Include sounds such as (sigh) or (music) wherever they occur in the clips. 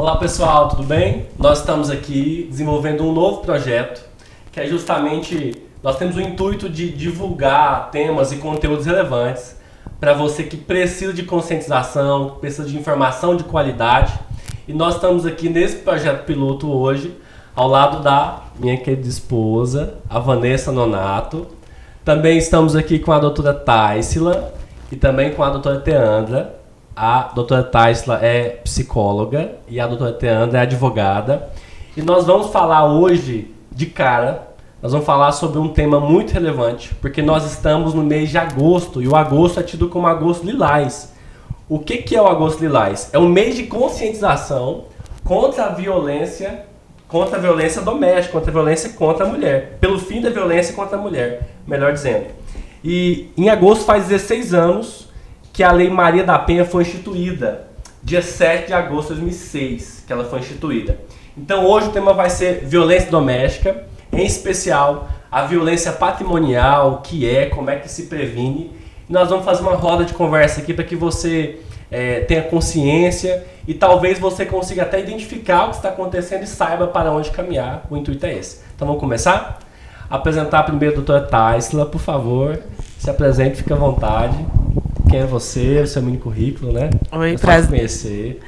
Olá pessoal, tudo bem? Nós estamos aqui desenvolvendo um novo projeto que é justamente nós temos o intuito de divulgar temas e conteúdos relevantes para você que precisa de conscientização, precisa de informação de qualidade. E nós estamos aqui nesse projeto piloto hoje, ao lado da minha querida esposa, a Vanessa Nonato. Também estamos aqui com a doutora Taisila e também com a doutora Teandra. A doutora Taisila é psicóloga e a doutora Teandra é advogada. E nós vamos falar hoje, de cara, nós vamos falar sobre um tema muito relevante, porque nós estamos no mês de agosto e o agosto é tido como agosto lilás. O que, que é o agosto lilás? É um mês de conscientização contra a violência, contra a violência doméstica, contra a violência contra a mulher, pelo fim da violência contra a mulher, melhor dizendo. E em agosto faz 16 anos que a Lei Maria da Penha foi instituída, dia 7 de agosto de 2006, que ela foi instituída. Então hoje o tema vai ser violência doméstica em especial a violência patrimonial, o que é, como é que se previne. Nós vamos fazer uma roda de conversa aqui para que você é, tenha consciência e talvez você consiga até identificar o que está acontecendo e saiba para onde caminhar. O intuito é esse. Então vamos começar? Apresentar primeiro a doutora Taisla, por favor. Se apresente, fique à vontade. Quem é você, o seu mini currículo, né? Oi, é prazer. conhecer.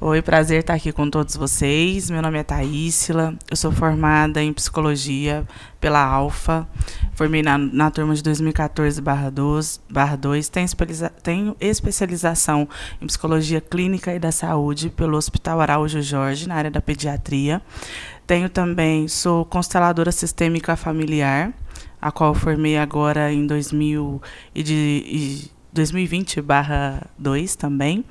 Oi, prazer estar aqui com todos vocês. Meu nome é Taísila, eu sou formada em psicologia pela Alfa, formei na, na turma de 2014-2, tenho, tenho especialização em psicologia clínica e da saúde pelo Hospital Araújo Jorge, na área da pediatria. Tenho também, sou consteladora sistêmica familiar, a qual formei agora em 2000 e de, 2020/2 também.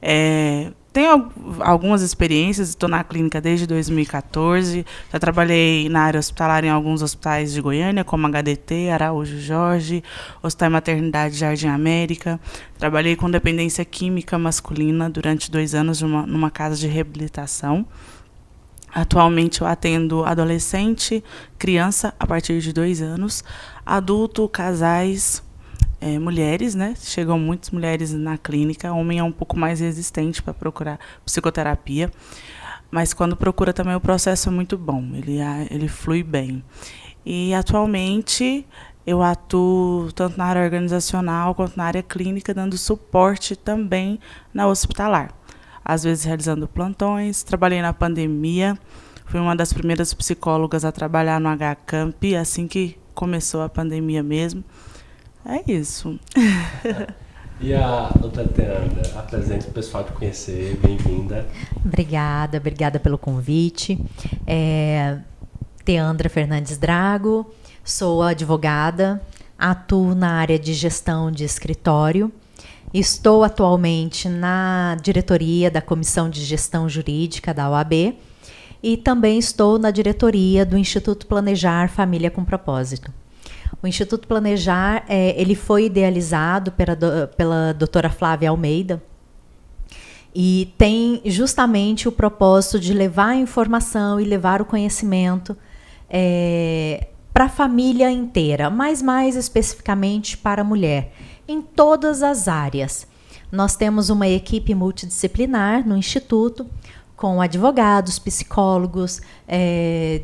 É, tenho algumas experiências, estou na clínica desde 2014. Já trabalhei na área hospitalar em alguns hospitais de Goiânia, como HDT, Araújo Jorge, Hospital Maternidade Jardim América. Trabalhei com dependência química masculina durante dois anos numa, numa casa de reabilitação. Atualmente eu atendo adolescente, criança a partir de dois anos, adulto, casais, é, mulheres, né? Chegam muitas mulheres na clínica. Homem é um pouco mais resistente para procurar psicoterapia, mas quando procura também o processo é muito bom. Ele ele flui bem. E atualmente eu atuo tanto na área organizacional quanto na área clínica, dando suporte também na hospitalar. Às vezes realizando plantões. Trabalhei na pandemia. Fui uma das primeiras psicólogas a trabalhar no HCamp assim que começou a pandemia mesmo. É isso. (laughs) E a doutora Teanda, apresente o pessoal te conhecer, bem-vinda. Obrigada, obrigada pelo convite. É, Teandra Fernandes Drago, sou advogada, atuo na área de gestão de escritório. Estou atualmente na diretoria da Comissão de Gestão Jurídica da OAB e também estou na diretoria do Instituto Planejar Família com Propósito. O Instituto Planejar, é, ele foi idealizado pela, pela doutora Flávia Almeida e tem justamente o propósito de levar a informação e levar o conhecimento é, para a família inteira, mas mais especificamente para a mulher, em todas as áreas. Nós temos uma equipe multidisciplinar no Instituto, com advogados, psicólogos, é,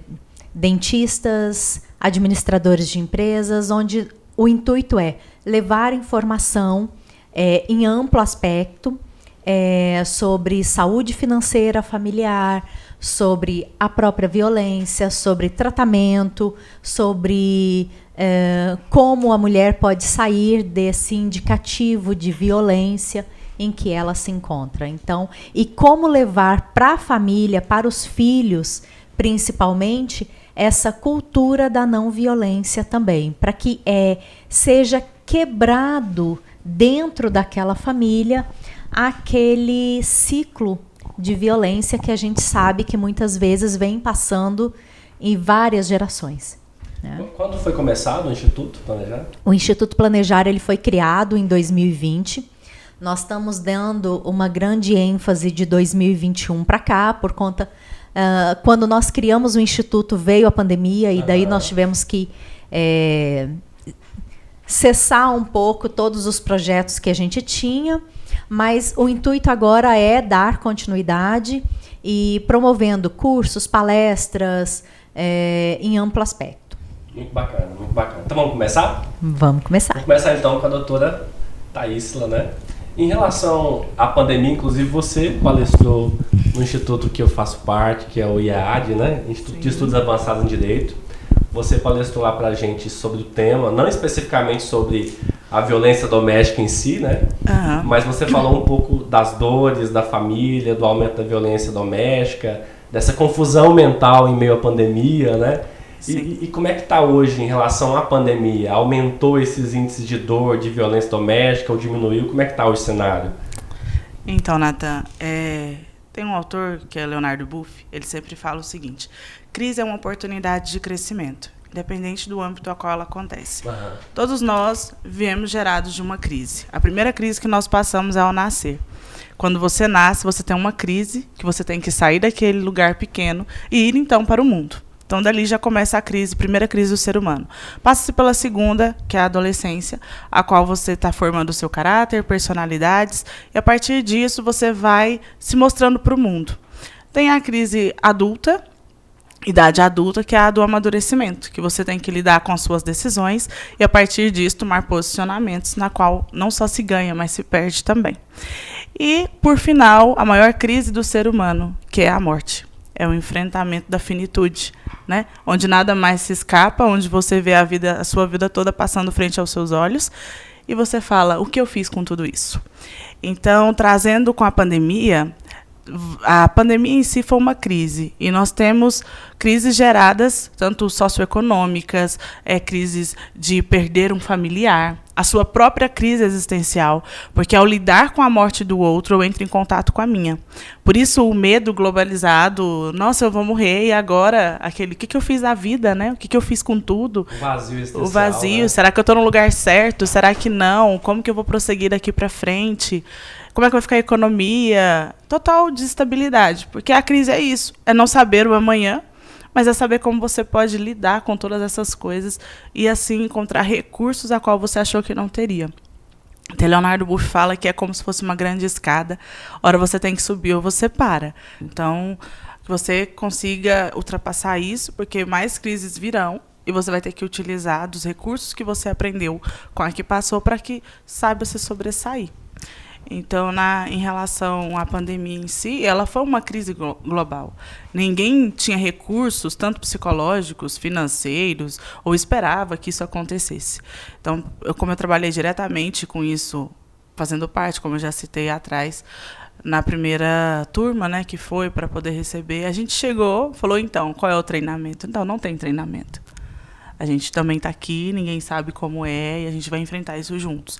dentistas, administradores de empresas, onde o intuito é levar informação é, em amplo aspecto é, sobre saúde financeira familiar, sobre a própria violência, sobre tratamento, sobre é, como a mulher pode sair desse indicativo de violência em que ela se encontra. Então, e como levar para a família, para os filhos, principalmente, essa cultura da não violência também, para que é, seja quebrado dentro daquela família aquele ciclo de violência que a gente sabe que muitas vezes vem passando em várias gerações. Né? Quando foi começado o Instituto Planejar? O Instituto Planejar ele foi criado em 2020. Nós estamos dando uma grande ênfase de 2021 para cá por conta Uh, quando nós criamos o instituto, veio a pandemia e daí nós tivemos que é, cessar um pouco todos os projetos que a gente tinha. Mas o intuito agora é dar continuidade e promovendo cursos, palestras é, em amplo aspecto. Muito bacana, muito bacana. Então vamos começar? Vamos começar. Vamos começar então com a doutora Thaísla, né? Em relação à pandemia, inclusive você palestrou no instituto que eu faço parte, que é o IAAD, né? Instituto Sim. de Estudos Avançados em Direito. Você palestrou lá pra gente sobre o tema, não especificamente sobre a violência doméstica em si, né? Uhum. Mas você falou um pouco das dores da família, do aumento da violência doméstica, dessa confusão mental em meio à pandemia, né? E, e, como é que está hoje em relação à pandemia? Aumentou esses índices de dor, de violência doméstica ou diminuiu? Como é que está o cenário? Então, Nathan, é, tem um autor que é Leonardo Buff, ele sempre fala o seguinte: crise é uma oportunidade de crescimento, independente do âmbito a qual ela acontece. Uhum. Todos nós viemos gerados de uma crise. A primeira crise que nós passamos é ao nascer. Quando você nasce, você tem uma crise que você tem que sair daquele lugar pequeno e ir então para o mundo. Então, dali já começa a crise, primeira crise do ser humano. Passa-se pela segunda, que é a adolescência, a qual você está formando o seu caráter, personalidades, e a partir disso você vai se mostrando para o mundo. Tem a crise adulta, idade adulta, que é a do amadurecimento, que você tem que lidar com as suas decisões e a partir disso tomar posicionamentos na qual não só se ganha, mas se perde também. E, por final, a maior crise do ser humano, que é a morte. É o enfrentamento da finitude, né? Onde nada mais se escapa, onde você vê a vida, a sua vida toda passando frente aos seus olhos e você fala: o que eu fiz com tudo isso? Então, trazendo com a pandemia, a pandemia em si foi uma crise e nós temos crises geradas tanto socioeconômicas, é, crises de perder um familiar, a sua própria crise existencial, porque ao lidar com a morte do outro eu entro em contato com a minha. Por isso o medo globalizado, nossa, eu vou morrer e agora aquele, o que, que eu fiz na vida, né? O que, que eu fiz com tudo? O vazio existencial. O vazio, né? será que eu estou no lugar certo? Será que não? Como que eu vou prosseguir daqui para frente? Como é que vai ficar a economia, total desestabilidade, porque a crise é isso, é não saber o amanhã, mas é saber como você pode lidar com todas essas coisas e assim encontrar recursos a qual você achou que não teria. Então, Leonardo Buff fala que é como se fosse uma grande escada. Ora você tem que subir ou você para. Então, que você consiga ultrapassar isso, porque mais crises virão e você vai ter que utilizar dos recursos que você aprendeu com a que passou para que saiba se sobressair. Então, na, em relação à pandemia em si, ela foi uma crise glo global. Ninguém tinha recursos, tanto psicológicos, financeiros, ou esperava que isso acontecesse. Então, eu, como eu trabalhei diretamente com isso, fazendo parte, como eu já citei atrás, na primeira turma, né, que foi para poder receber, a gente chegou, falou então, qual é o treinamento? Então, não tem treinamento. A gente também está aqui, ninguém sabe como é, e a gente vai enfrentar isso juntos.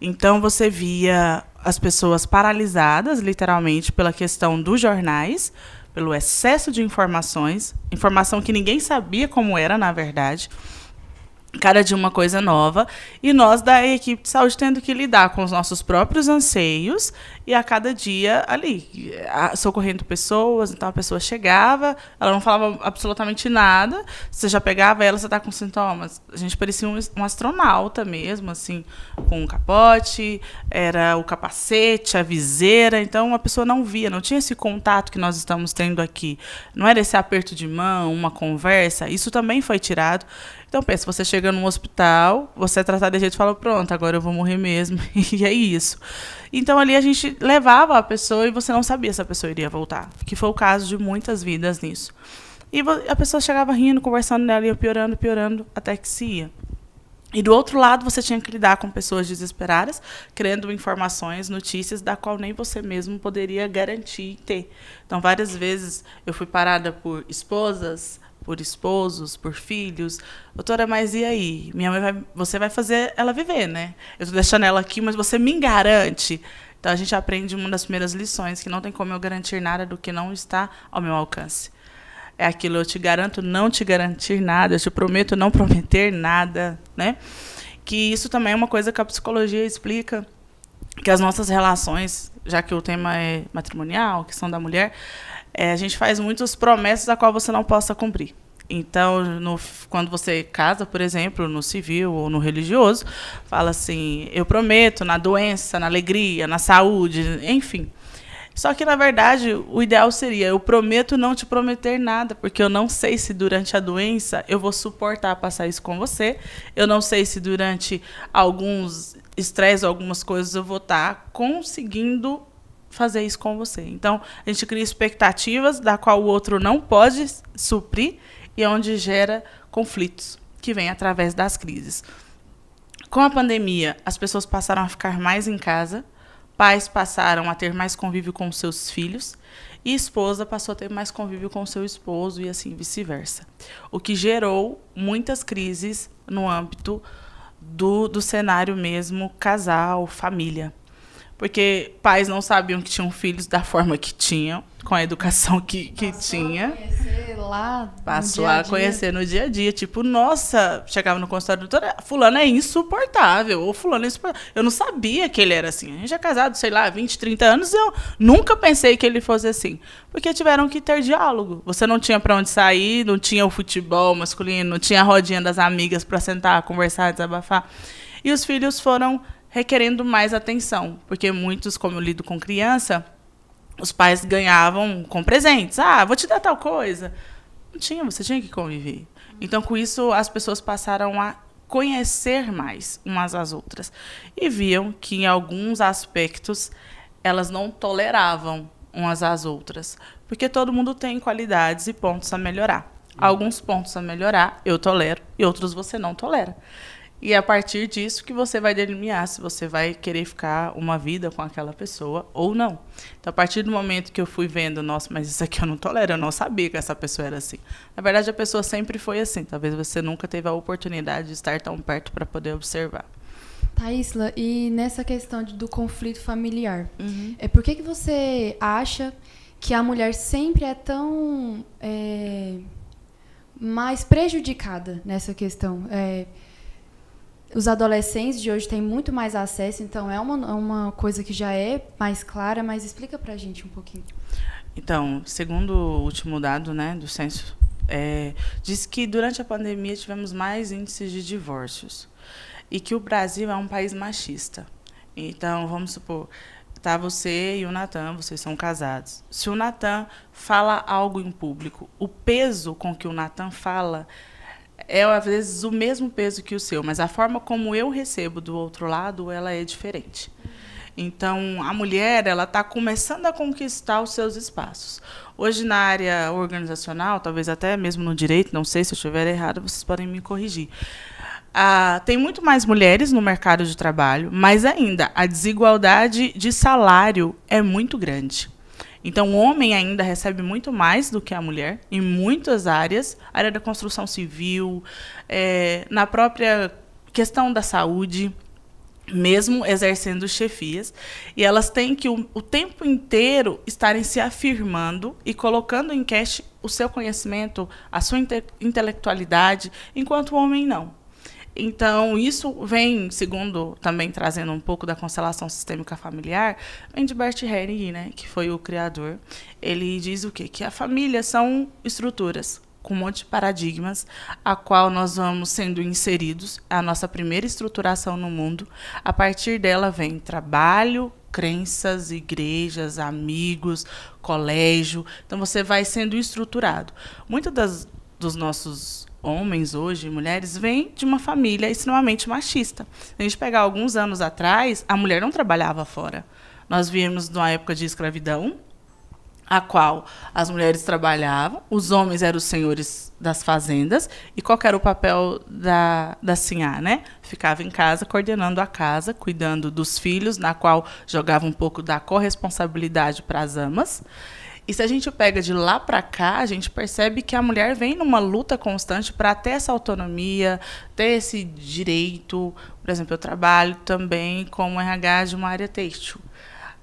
Então você via as pessoas paralisadas, literalmente, pela questão dos jornais, pelo excesso de informações, informação que ninguém sabia como era, na verdade cada dia uma coisa nova, e nós da equipe de saúde tendo que lidar com os nossos próprios anseios e a cada dia ali, socorrendo pessoas, então a pessoa chegava, ela não falava absolutamente nada, você já pegava ela, você está com sintomas. A gente parecia um, um, astronauta mesmo, assim, com um capote, era o capacete, a viseira, então a pessoa não via, não tinha esse contato que nós estamos tendo aqui. Não era esse aperto de mão, uma conversa, isso também foi tirado. Então, pensa, você chega num hospital, você é tratado de jeito e fala, pronto, agora eu vou morrer mesmo. (laughs) e é isso. Então, ali a gente levava a pessoa e você não sabia se a pessoa iria voltar. Que foi o caso de muitas vidas nisso. E a pessoa chegava rindo, conversando nela, ia piorando, piorando, até que se ia. E do outro lado, você tinha que lidar com pessoas desesperadas, querendo informações, notícias, da qual nem você mesmo poderia garantir ter. Então, várias vezes eu fui parada por esposas, por esposos, por filhos. Doutora, mas e aí? Minha mãe vai, você vai fazer ela viver, né? Eu estou deixando ela aqui, mas você me garante. Então a gente aprende uma das primeiras lições que não tem como eu garantir nada do que não está ao meu alcance. É aquilo, eu te garanto não te garantir nada, eu te prometo não (laughs) prometer nada, né? Que isso também é uma coisa que a psicologia explica, que as nossas relações, já que o tema é matrimonial, questão da mulher, é, a gente faz muitas promessas a qual você não possa cumprir. Então, no, quando você casa, por exemplo, no civil ou no religioso, fala assim: eu prometo na doença, na alegria, na saúde, enfim. Só que, na verdade, o ideal seria: eu prometo não te prometer nada, porque eu não sei se durante a doença eu vou suportar passar isso com você, eu não sei se durante alguns estresses, algumas coisas, eu vou estar conseguindo fazer isso com você. Então, a gente cria expectativas da qual o outro não pode suprir e é onde gera conflitos que vêm através das crises. Com a pandemia, as pessoas passaram a ficar mais em casa, pais passaram a ter mais convívio com seus filhos e esposa passou a ter mais convívio com seu esposo e assim vice-versa. O que gerou muitas crises no âmbito do, do cenário mesmo casal, família porque pais não sabiam que tinham filhos da forma que tinham, com a educação que, que Passou tinha. A conhecer lá Passou no dia a conhecer no dia a dia. Tipo, nossa, chegava no consultório do doutor, fulano é insuportável, ou fulano é insuportável. Eu não sabia que ele era assim. A gente é casado, sei lá, 20, 30 anos, eu nunca pensei que ele fosse assim. Porque tiveram que ter diálogo. Você não tinha para onde sair, não tinha o futebol masculino, não tinha a rodinha das amigas para sentar, conversar, desabafar. E os filhos foram requerendo mais atenção, porque muitos, como eu lido com criança, os pais ganhavam com presentes. Ah, vou te dar tal coisa. Não tinha, você tinha que conviver. Então, com isso, as pessoas passaram a conhecer mais umas às outras e viam que em alguns aspectos elas não toleravam umas às outras, porque todo mundo tem qualidades e pontos a melhorar. Alguns pontos a melhorar eu tolero e outros você não tolera. E é a partir disso que você vai delimitar se você vai querer ficar uma vida com aquela pessoa ou não. Então, a partir do momento que eu fui vendo, nossa, mas isso aqui eu não tolero, eu não sabia que essa pessoa era assim. Na verdade, a pessoa sempre foi assim. Talvez você nunca teve a oportunidade de estar tão perto para poder observar. Thaísla, e nessa questão de, do conflito familiar, é por que, que você acha que a mulher sempre é tão é, mais prejudicada nessa questão? É, os adolescentes de hoje têm muito mais acesso, então é uma, uma coisa que já é mais clara, mas explica pra gente um pouquinho. Então, segundo o último dado né, do censo, é, diz que durante a pandemia tivemos mais índices de divórcios e que o Brasil é um país machista. Então, vamos supor, tá você e o Natan, vocês são casados. Se o Natan fala algo em público, o peso com que o Natan fala é às vezes o mesmo peso que o seu, mas a forma como eu recebo do outro lado, ela é diferente. Então, a mulher, ela está começando a conquistar os seus espaços. Hoje, na área organizacional, talvez até mesmo no direito, não sei se eu estiver errado, vocês podem me corrigir. Ah, tem muito mais mulheres no mercado de trabalho, mas ainda a desigualdade de salário é muito grande. Então, o homem ainda recebe muito mais do que a mulher em muitas áreas, área da construção civil, é, na própria questão da saúde, mesmo exercendo chefias, e elas têm que o, o tempo inteiro estarem se afirmando e colocando em questão o seu conhecimento, a sua inte intelectualidade, enquanto o homem não. Então, isso vem, segundo também trazendo um pouco da constelação sistêmica familiar, vem de Bert Helling, né, que foi o criador. Ele diz o quê? Que a família são estruturas com um monte de paradigmas, a qual nós vamos sendo inseridos, a nossa primeira estruturação no mundo. A partir dela vem trabalho, crenças, igrejas, amigos, colégio. Então você vai sendo estruturado. Muitas das dos nossos homens hoje, mulheres, vêm de uma família extremamente machista. A gente pegar alguns anos atrás, a mulher não trabalhava fora. Nós vimos numa época de escravidão, a qual as mulheres trabalhavam, os homens eram os senhores das fazendas, e qual era o papel da, da sinhá, né? Ficava em casa, coordenando a casa, cuidando dos filhos, na qual jogava um pouco da corresponsabilidade para as amas. E se a gente pega de lá para cá, a gente percebe que a mulher vem numa luta constante para ter essa autonomia, ter esse direito. Por exemplo, eu trabalho também como RH de uma área têxtil.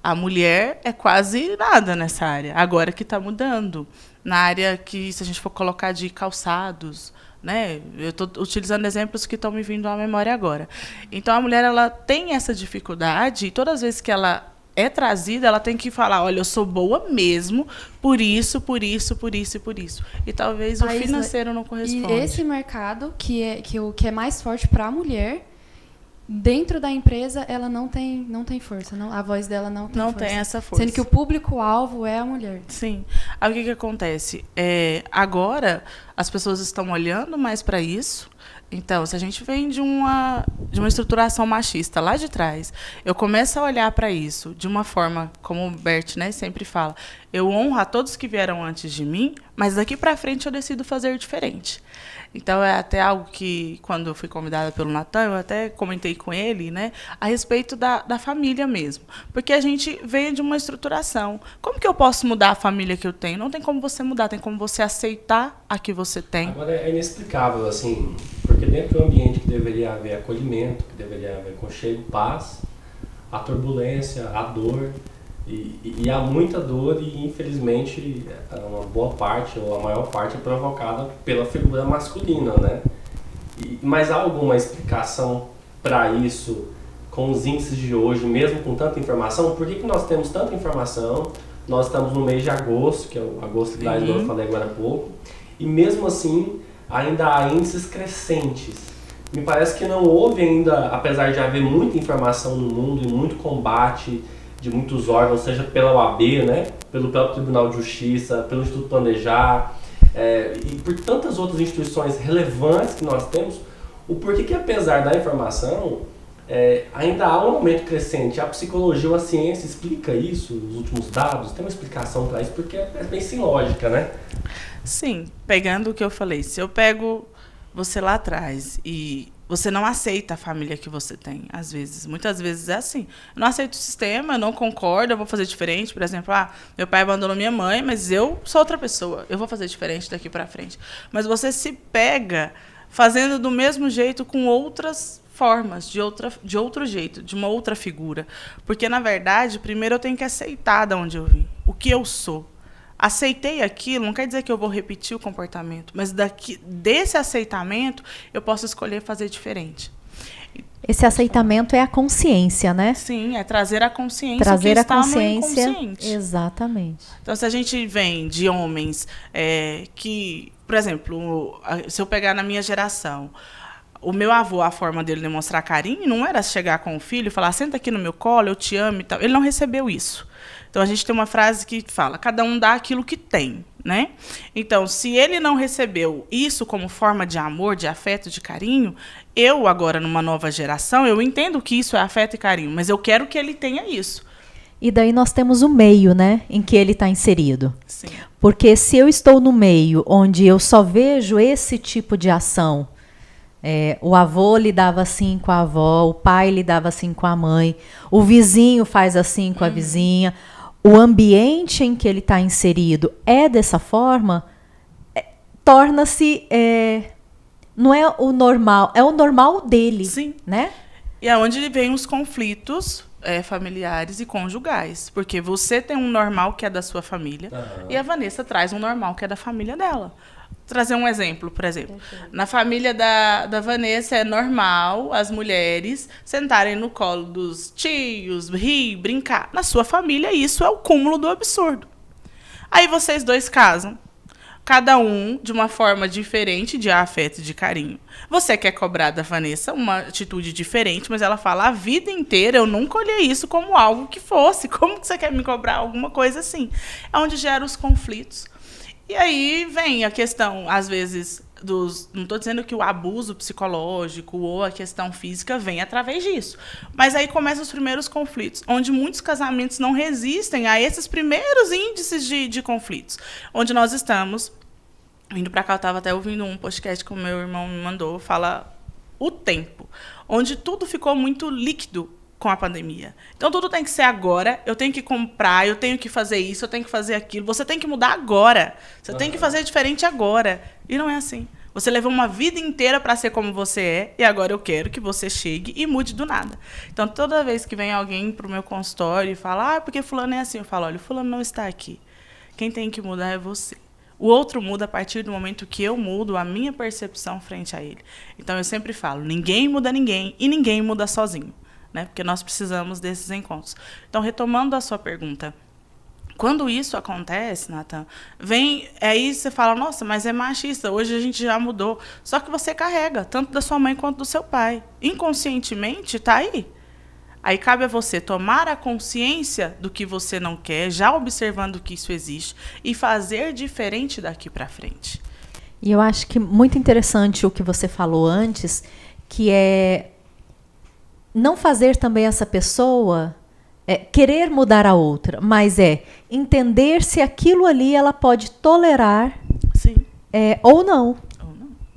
A mulher é quase nada nessa área, agora que está mudando. Na área que, se a gente for colocar de calçados, né? Eu estou utilizando exemplos que estão me vindo à memória agora. Então, a mulher ela tem essa dificuldade e todas as vezes que ela é trazida, ela tem que falar, olha, eu sou boa mesmo, por isso, por isso, por isso e por isso. E talvez o financeiro não corresponda. E esse mercado que é que o que é mais forte para a mulher, dentro da empresa ela não tem não tem força, não, a voz dela não tem não força. tem essa força. Sendo que o público alvo é a mulher. Sim. Aí o que que acontece? É, agora as pessoas estão olhando mais para isso então, se a gente vem de uma, de uma estruturação machista lá de trás, eu começo a olhar para isso de uma forma, como o Bert né, sempre fala, eu honro a todos que vieram antes de mim, mas daqui para frente eu decido fazer diferente. Então é até algo que, quando eu fui convidada pelo Natan, eu até comentei com ele, né, a respeito da, da família mesmo. Porque a gente veio de uma estruturação. Como que eu posso mudar a família que eu tenho? Não tem como você mudar, tem como você aceitar a que você tem. Agora é inexplicável, assim, porque dentro do ambiente que deveria haver acolhimento, que deveria haver conchego, paz, a turbulência, a dor, e, e, há muita dor e infelizmente uma boa parte ou a maior parte é provocada pela figura masculina, né? E, mas há alguma explicação para isso com os índices de hoje, mesmo com tanta informação? Por que, que nós temos tanta informação? Nós estamos no mês de agosto, que é o agosto que uhum. eu falei agora há pouco, e mesmo assim ainda há índices crescentes. Me parece que não houve ainda, apesar de haver muita informação no mundo e muito combate de muitos órgãos, seja pela OAB, né, pelo próprio Tribunal de Justiça, pelo Instituto Planejar é, e por tantas outras instituições relevantes que nós temos, o porquê que apesar da informação é, ainda há um aumento crescente. A psicologia ou a ciência explica isso, os últimos dados, tem uma explicação para isso, porque é, bem sem lógica, né? Sim, pegando o que eu falei, se eu pego você lá atrás e você não aceita a família que você tem, às vezes. Muitas vezes é assim. Eu não aceito o sistema, eu não concordo, eu vou fazer diferente. Por exemplo, ah, meu pai abandonou minha mãe, mas eu sou outra pessoa. Eu vou fazer diferente daqui para frente. Mas você se pega fazendo do mesmo jeito com outras formas, de, outra, de outro jeito, de uma outra figura. Porque, na verdade, primeiro eu tenho que aceitar de onde eu vim, o que eu sou aceitei aquilo, não quer dizer que eu vou repetir o comportamento, mas daqui, desse aceitamento eu posso escolher fazer diferente. Esse aceitamento é a consciência, né? Sim, é trazer a consciência trazer que a consciência, inconsciente. Exatamente. Então, se a gente vem de homens é, que, por exemplo, se eu pegar na minha geração, o meu avô, a forma dele demonstrar carinho não era chegar com o filho e falar, senta aqui no meu colo, eu te amo e tal. Ele não recebeu isso. Então a gente tem uma frase que fala: cada um dá aquilo que tem, né? Então, se ele não recebeu isso como forma de amor, de afeto, de carinho, eu agora numa nova geração, eu entendo que isso é afeto e carinho, mas eu quero que ele tenha isso. E daí nós temos o meio, né, em que ele está inserido. Sim. Porque se eu estou no meio onde eu só vejo esse tipo de ação, é, o avô lidava assim com a avó, o pai lidava assim com a mãe, o vizinho faz assim com a uhum. vizinha, o ambiente em que ele está inserido é dessa forma, é, torna-se. É, não é o normal, é o normal dele. Sim. Né? E é onde vem os conflitos é, familiares e conjugais. Porque você tem um normal que é da sua família uhum. e a Vanessa traz um normal que é da família dela trazer um exemplo, por exemplo. Na família da, da Vanessa é normal as mulheres sentarem no colo dos tios, rir, brincar. Na sua família, isso é o cúmulo do absurdo. Aí vocês dois casam. Cada um de uma forma diferente de afeto e de carinho. Você quer cobrar da Vanessa uma atitude diferente, mas ela fala a vida inteira eu nunca olhei isso como algo que fosse. (laughs) Como que você quer me cobrar alguma coisa assim? É onde gera os conflitos e aí vem a questão, às vezes, dos. Não estou dizendo que o abuso psicológico ou a questão física vem através disso. Mas aí começam os primeiros conflitos, onde muitos casamentos não resistem a esses primeiros índices de, de conflitos. Onde nós estamos. Vindo para cá, eu estava até ouvindo um podcast que o meu irmão me mandou, fala o tempo, onde tudo ficou muito líquido com a pandemia. Então tudo tem que ser agora. Eu tenho que comprar, eu tenho que fazer isso, eu tenho que fazer aquilo. Você tem que mudar agora. Você uhum. tem que fazer diferente agora. E não é assim. Você levou uma vida inteira para ser como você é e agora eu quero que você chegue e mude do nada. Então toda vez que vem alguém pro meu consultório e fala: "Ah, porque fulano é assim", eu falo: "Olha, fulano não está aqui. Quem tem que mudar é você". O outro muda a partir do momento que eu mudo a minha percepção frente a ele. Então eu sempre falo: ninguém muda ninguém e ninguém muda sozinho. Né? Porque nós precisamos desses encontros. Então, retomando a sua pergunta, quando isso acontece, Nathan, vem. Aí você fala, nossa, mas é machista, hoje a gente já mudou. Só que você carrega, tanto da sua mãe quanto do seu pai. Inconscientemente, está aí. Aí cabe a você tomar a consciência do que você não quer, já observando que isso existe, e fazer diferente daqui para frente. E eu acho que muito interessante o que você falou antes, que é não fazer também essa pessoa é, querer mudar a outra, mas é entender se aquilo ali ela pode tolerar é, ou não.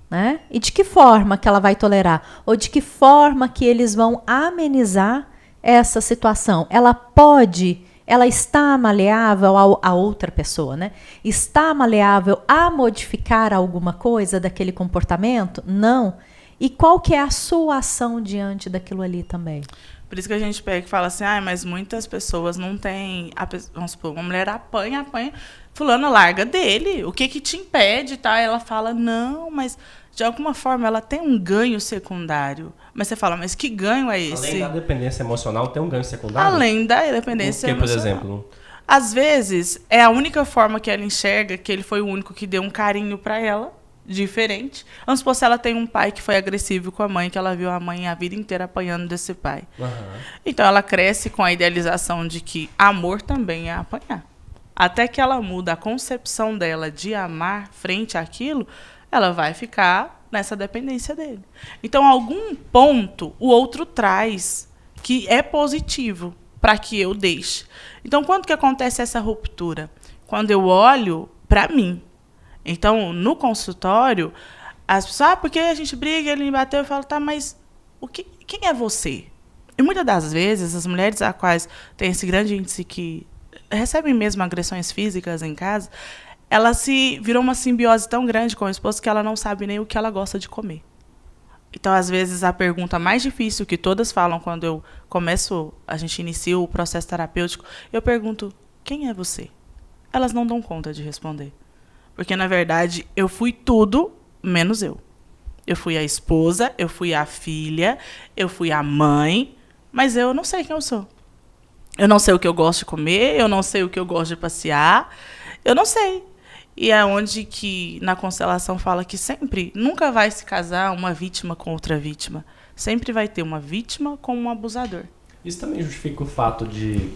Né? E de que forma que ela vai tolerar? Ou de que forma que eles vão amenizar essa situação? Ela pode, ela está maleável a, a outra pessoa, né? Está maleável a modificar alguma coisa daquele comportamento? Não. E qual que é a sua ação diante daquilo ali também? Por isso que a gente pega e fala assim, ah, mas muitas pessoas não têm. A, vamos supor, uma mulher apanha, apanha, fulano larga dele. O que que te impede, tá? Ela fala, não, mas de alguma forma ela tem um ganho secundário. Mas você fala, mas que ganho é esse? Além da dependência emocional, tem um ganho secundário? Além da dependência Porque, por exemplo? Às vezes, é a única forma que ela enxerga que ele foi o único que deu um carinho para ela diferente. Vamos supor se ela tem um pai que foi agressivo com a mãe, que ela viu a mãe a vida inteira apanhando desse pai. Uhum. Então ela cresce com a idealização de que amor também é apanhar. Até que ela muda a concepção dela de amar frente àquilo, ela vai ficar nessa dependência dele. Então, algum ponto o outro traz que é positivo para que eu deixe. Então, quando que acontece essa ruptura? Quando eu olho para mim, então, no consultório, as pessoas, ah, porque a gente briga, ele me bateu, eu falo, tá, mas o que, quem é você? E muitas das vezes, as mulheres a quais tem esse grande índice que recebem mesmo agressões físicas em casa, ela se virou uma simbiose tão grande com o esposo que ela não sabe nem o que ela gosta de comer. Então, às vezes, a pergunta mais difícil que todas falam quando eu começo, a gente inicia o processo terapêutico, eu pergunto: quem é você? Elas não dão conta de responder. Porque, na verdade, eu fui tudo menos eu. Eu fui a esposa, eu fui a filha, eu fui a mãe, mas eu não sei quem eu sou. Eu não sei o que eu gosto de comer, eu não sei o que eu gosto de passear, eu não sei. E é onde que na constelação fala que sempre, nunca vai se casar uma vítima com outra vítima. Sempre vai ter uma vítima com um abusador. Isso também justifica o fato de,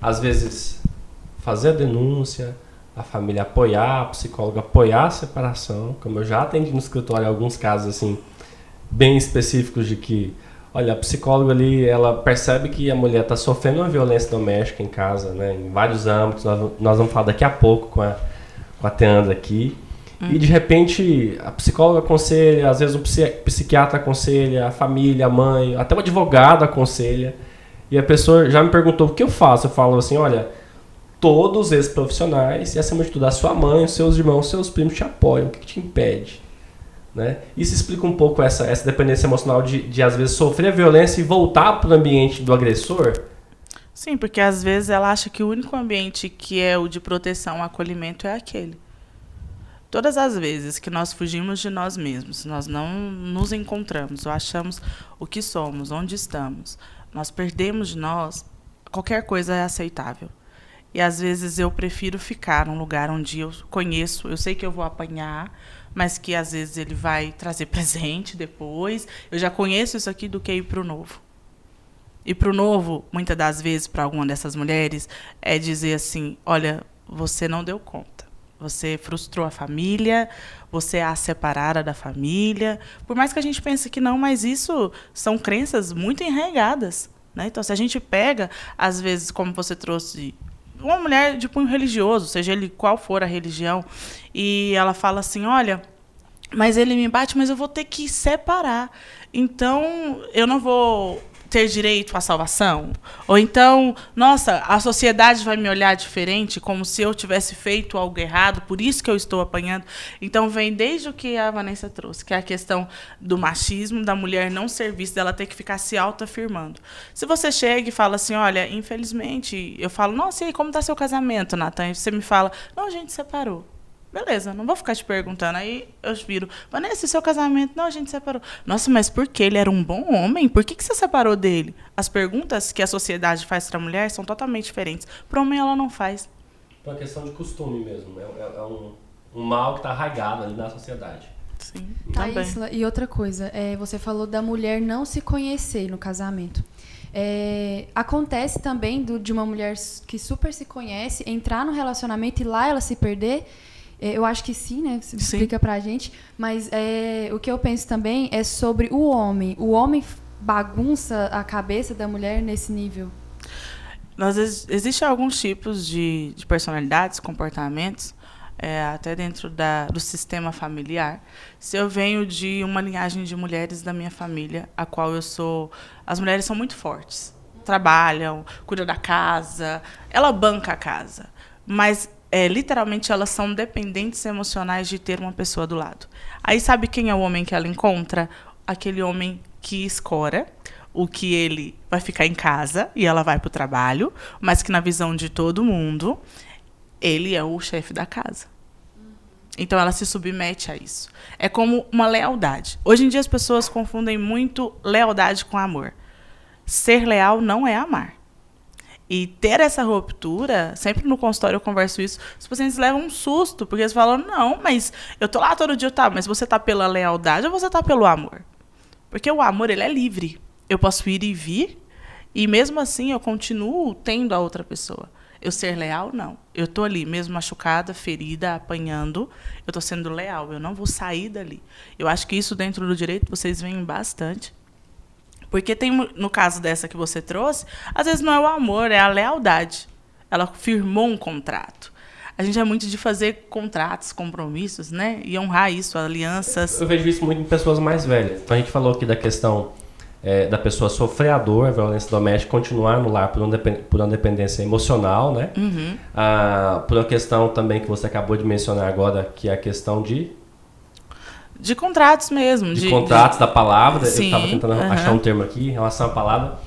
às vezes, fazer a denúncia, a família apoiar, a psicóloga apoiar a separação, como eu já atendi no escritório alguns casos assim bem específicos de que, olha, a psicóloga ali, ela percebe que a mulher está sofrendo uma violência doméstica em casa, né, em vários âmbitos, nós, nós vamos falar daqui a pouco com a, com a Teandra aqui, hum. e de repente a psicóloga aconselha, às vezes o psiquiatra aconselha, a família, a mãe, até o advogado aconselha, e a pessoa já me perguntou o que eu faço, eu falo assim, olha todos esses profissionais e, acima de tudo, a sua mãe, os seus irmãos, os seus primos te apoiam. O que, que te impede? Né? Isso explica um pouco essa, essa dependência emocional de, de, às vezes, sofrer a violência e voltar para o ambiente do agressor? Sim, porque às vezes ela acha que o único ambiente que é o de proteção, acolhimento é aquele. Todas as vezes que nós fugimos de nós mesmos, nós não nos encontramos, ou achamos o que somos, onde estamos, nós perdemos de nós, qualquer coisa é aceitável. E às vezes eu prefiro ficar num lugar onde eu conheço, eu sei que eu vou apanhar, mas que às vezes ele vai trazer (laughs) presente depois. Eu já conheço isso aqui do que ir para o novo. E para o novo, muitas das vezes, para alguma dessas mulheres, é dizer assim: olha, você não deu conta. Você frustrou a família, você é a separada da família. Por mais que a gente pense que não, mas isso são crenças muito enraigadas. Né? Então, se a gente pega, às vezes, como você trouxe uma mulher de punho religioso, seja ele qual for a religião, e ela fala assim: olha, mas ele me bate, mas eu vou ter que separar. Então, eu não vou ter direito à salvação? Ou então, nossa, a sociedade vai me olhar diferente, como se eu tivesse feito algo errado, por isso que eu estou apanhando. Então, vem desde o que a Vanessa trouxe, que é a questão do machismo, da mulher não ser vista, dela ter que ficar se autoafirmando. Se você chega e fala assim, olha, infelizmente, eu falo, nossa, e aí, como está seu casamento, Natan? E você me fala, não, a gente separou. Beleza, não vou ficar te perguntando. Aí eu viro, Vanessa, seu casamento? Não, a gente separou. Nossa, mas por que? Ele era um bom homem? Por que, que você separou dele? As perguntas que a sociedade faz para a mulher são totalmente diferentes. Para homem, ela não faz. É uma questão de costume mesmo. É, é, é um, um mal que está arraigado ali na sociedade. Sim, Tá, também. Isla, e outra coisa, é, você falou da mulher não se conhecer no casamento. É, acontece também do- de uma mulher que super se conhece entrar no relacionamento e lá ela se perder. É, eu acho que sim, né? Você Sim. explica pra gente. Mas é, o que eu penso também é sobre o homem. O homem bagunça a cabeça da mulher nesse nível. Nós, ex- existem alguns tipos de, de personalidades, comportamentos, é, até dentro da, do sistema familiar. Se eu venho de uma linhagem de mulheres da minha família, a qual eu sou. As mulheres são muito fortes. Trabalham, cuidam da casa, ela banca a casa. Mas, é, literalmente, elas são dependentes emocionais de ter uma pessoa do lado. Aí, sabe quem é o homem que ela encontra? Aquele homem que escora, o que ele vai ficar em casa e ela vai para o trabalho, mas que na visão de todo mundo, ele é o chefe da casa. Então ela se submete a isso. É como uma lealdade. Hoje em dia as pessoas confundem muito lealdade com amor. Ser leal não é amar. E ter essa ruptura, sempre no consultório eu converso isso, os pacientes levam um susto, porque eles falam, não, mas eu tô lá todo dia, tá, mas você tá pela lealdade ou você tá pelo amor? Porque o amor, ele é livre. Eu posso ir e vir, e mesmo assim eu continuo tendo a outra pessoa. Eu ser leal, não. Eu tô ali, mesmo machucada, ferida, apanhando, eu tô sendo leal. Eu não vou sair dali. Eu acho que isso dentro do direito vocês veem bastante. Porque tem, no caso dessa que você trouxe, às vezes não é o amor, é a lealdade. Ela firmou um contrato. A gente é muito de fazer contratos, compromissos, né? E honrar isso, alianças. Eu vejo isso muito em pessoas mais velhas. Então a gente falou aqui da questão é, da pessoa sofrer a dor, a violência doméstica, continuar no lar por uma, depen- por uma dependência emocional, né? Uhum. Ah, por uma questão também que você acabou de mencionar agora, que é a questão de, De contratos mesmo. de, De, contratos da palavra. Eu Sim, estava tentando achar um termo aqui em relação à palavra,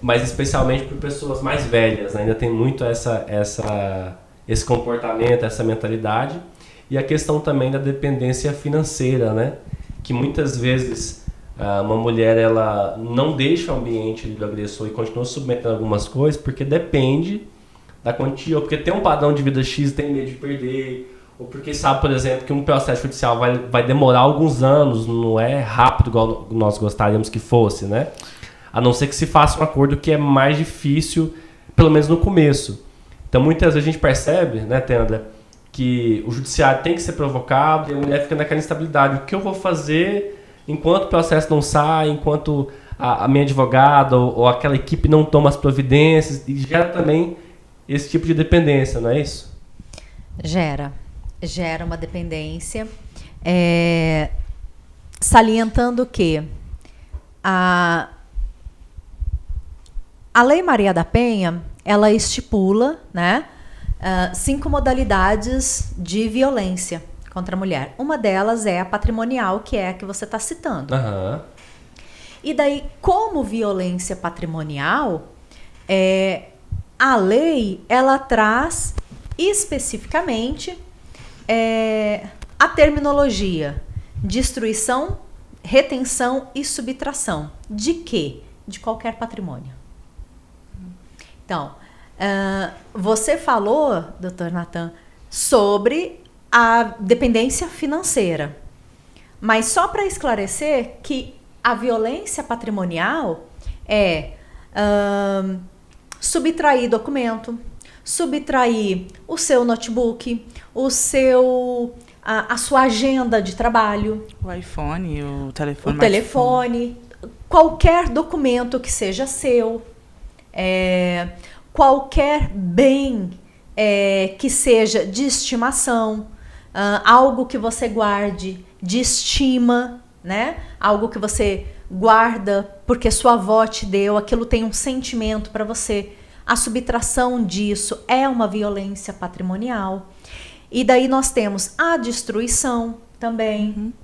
mas especialmente por pessoas mais velhas. né? Ainda tem muito essa, essa, esse comportamento, essa mentalidade. E a questão também da dependência financeira, né? Que muitas vezes ah, uma mulher ela não deixa o ambiente do agressor e continua submetendo algumas coisas porque depende da quantia, ou porque tem um padrão de vida X tem medo de perder, ou porque sabe, por exemplo, que um processo judicial vai, vai demorar alguns anos, não é rápido igual nós gostaríamos que fosse, né? A não ser que se faça um acordo que é mais difícil, pelo menos no começo. Então, muitas vezes a gente percebe, né, Tenda, que o judiciário tem que ser provocado e a mulher fica naquela instabilidade. O que eu vou fazer enquanto o processo não sai, enquanto a, a minha advogada ou, ou aquela equipe não toma as providências e gera também esse tipo de dependência, não é isso? Gera. Gera uma dependência. É, salientando que a, a Lei Maria da Penha, ela estipula né, ah, cinco modalidades de violência contra a mulher. Uma delas é a patrimonial, que é a que você está citando. Aham. E daí, como violência patrimonial, é, a lei ela traz especificamente é, a terminologia destruição, retenção e subtração. De quê? De qualquer patrimônio. Então, ah, você falou, doutor Natan, sobre a dependência financeira. Mas só para esclarecer que a violência patrimonial é ahn, subtrair documento, subtrair o seu notebook, o seu a, a sua agenda de trabalho, O iPhone, o telefone. o telefone, qualquer documento que seja seu, é, qualquer bem é, que seja de estimação, ah, algo que você guarde de estima, né? Algo que você guarda porque sua avó te deu, aquilo tem um sentimento para você. A subtração disso é uma violência patrimonial. E daí nós temos a destruição também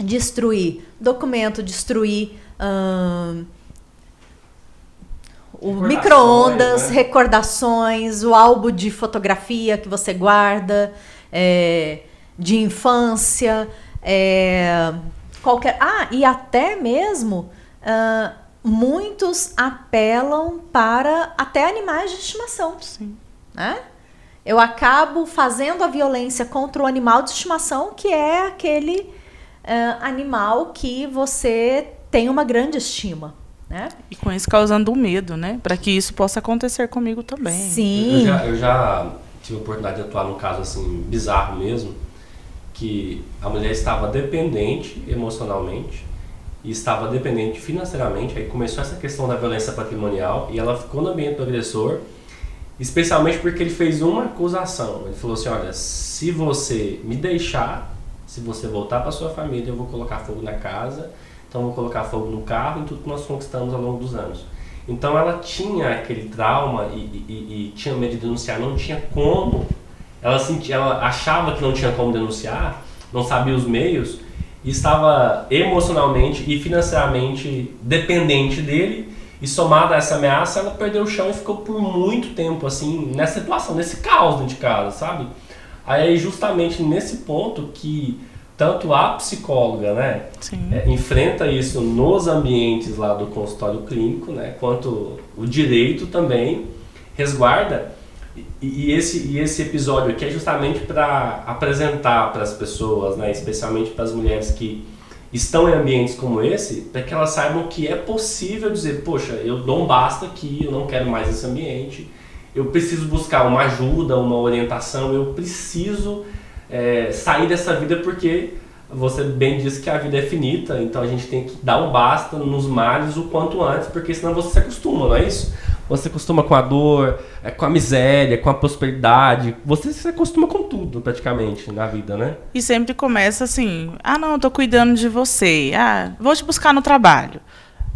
destruir documento, destruir ahn, o micro-ondas, né? recordações, o álbum de fotografia que você guarda, é, de infância, é, qualquer. Ah, e até mesmo uh, muitos apelam para até animais de estimação. Sim. Né? Eu acabo fazendo a violência contra o animal de estimação, que é aquele uh, animal que você tem uma grande estima. Né? E com isso causando um medo, né? Para que isso possa acontecer comigo também. Sim. Eu já, eu já tive a oportunidade de atuar num caso assim bizarro mesmo, que a mulher estava dependente emocionalmente e estava dependente financeiramente. Aí começou essa questão da violência patrimonial e ela ficou no ambiente do agressor, especialmente porque ele fez uma acusação. Ele falou assim: olha, se você me deixar, se você voltar para sua família, eu vou colocar fogo na casa então vou colocar fogo no carro e tudo que nós conquistamos ao longo dos anos. Então ela tinha aquele trauma e, e, e tinha medo de denunciar, não tinha como. Ela, sentia, ela achava que não tinha como denunciar, não sabia os meios e estava emocionalmente e financeiramente dependente dele. E somada a essa ameaça, ela perdeu o chão e ficou por muito tempo assim nessa situação, nesse caos dentro de casa, sabe? Aí justamente nesse ponto que tanto a psicóloga, né, é, enfrenta isso nos ambientes lá do consultório clínico, né, quanto o direito também resguarda. E, e esse, e esse episódio aqui é justamente para apresentar para as pessoas, né, especialmente para as mulheres que estão em ambientes como esse, para que elas saibam que é possível dizer, poxa, eu dou um basta aqui, eu não quero mais esse ambiente, eu preciso buscar uma ajuda, uma orientação, eu preciso é, sair dessa vida porque você bem disse que a vida é finita, então a gente tem que dar um basta nos males o quanto antes, porque senão você se acostuma, não é isso? Você acostuma com a dor, é, com a miséria, com a prosperidade. Você se acostuma com tudo, praticamente, na vida, né? E sempre começa assim: ah, não, eu tô cuidando de você. Ah, vou te buscar no trabalho.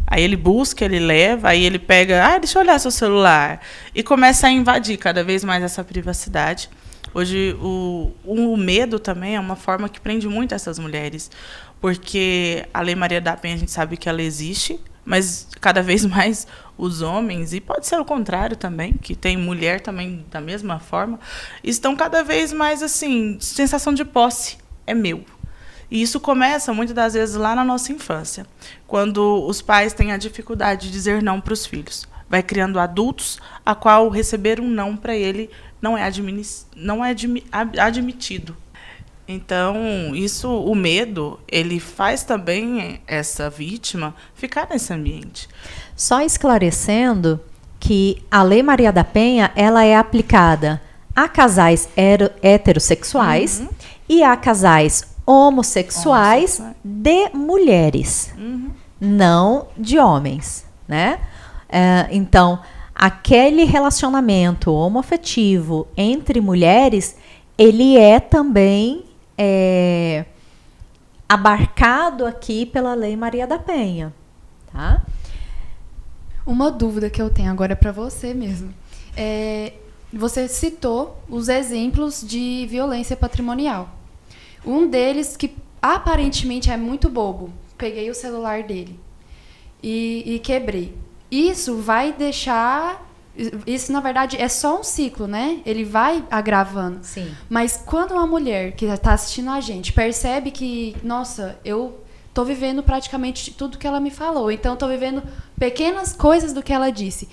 Aí ele busca, ele leva, aí ele pega, ah, deixa eu olhar seu celular. E começa a invadir cada vez mais essa privacidade. Hoje, o, o medo também é uma forma que prende muito essas mulheres, porque a Lei Maria da Penha, a gente sabe que ela existe, mas cada vez (laughs) mais os homens, e pode ser o contrário também, que tem mulher também da mesma forma, estão cada vez mais assim, sensação de posse, é meu. E isso começa muitas das vezes lá na nossa infância, quando os pais têm a dificuldade de dizer não para os filhos. Vai criando adultos a qual receber um não para ele não é, não é admi admitido. Então, isso, o medo, ele faz também essa vítima ficar nesse ambiente. Só esclarecendo que a Lei Maria da Penha, ela é aplicada a casais heterossexuais uhum. e a casais homossexuais, homossexuais. de mulheres, uhum. não de homens, né? Uh, então, aquele relacionamento homoafetivo entre mulheres, ele é também é, abarcado aqui pela Lei Maria da Penha, tá? Uma dúvida que eu tenho agora é para você mesmo. É, você citou os exemplos de violência patrimonial. Um deles que aparentemente é muito bobo. Peguei o celular dele e, e quebrei isso vai deixar isso na verdade é só um ciclo, né? Ele vai agravando. Sim. Mas quando uma mulher que está assistindo a gente percebe que, nossa, eu tô vivendo praticamente tudo que ela me falou, então tô vivendo pequenas coisas do que ela disse.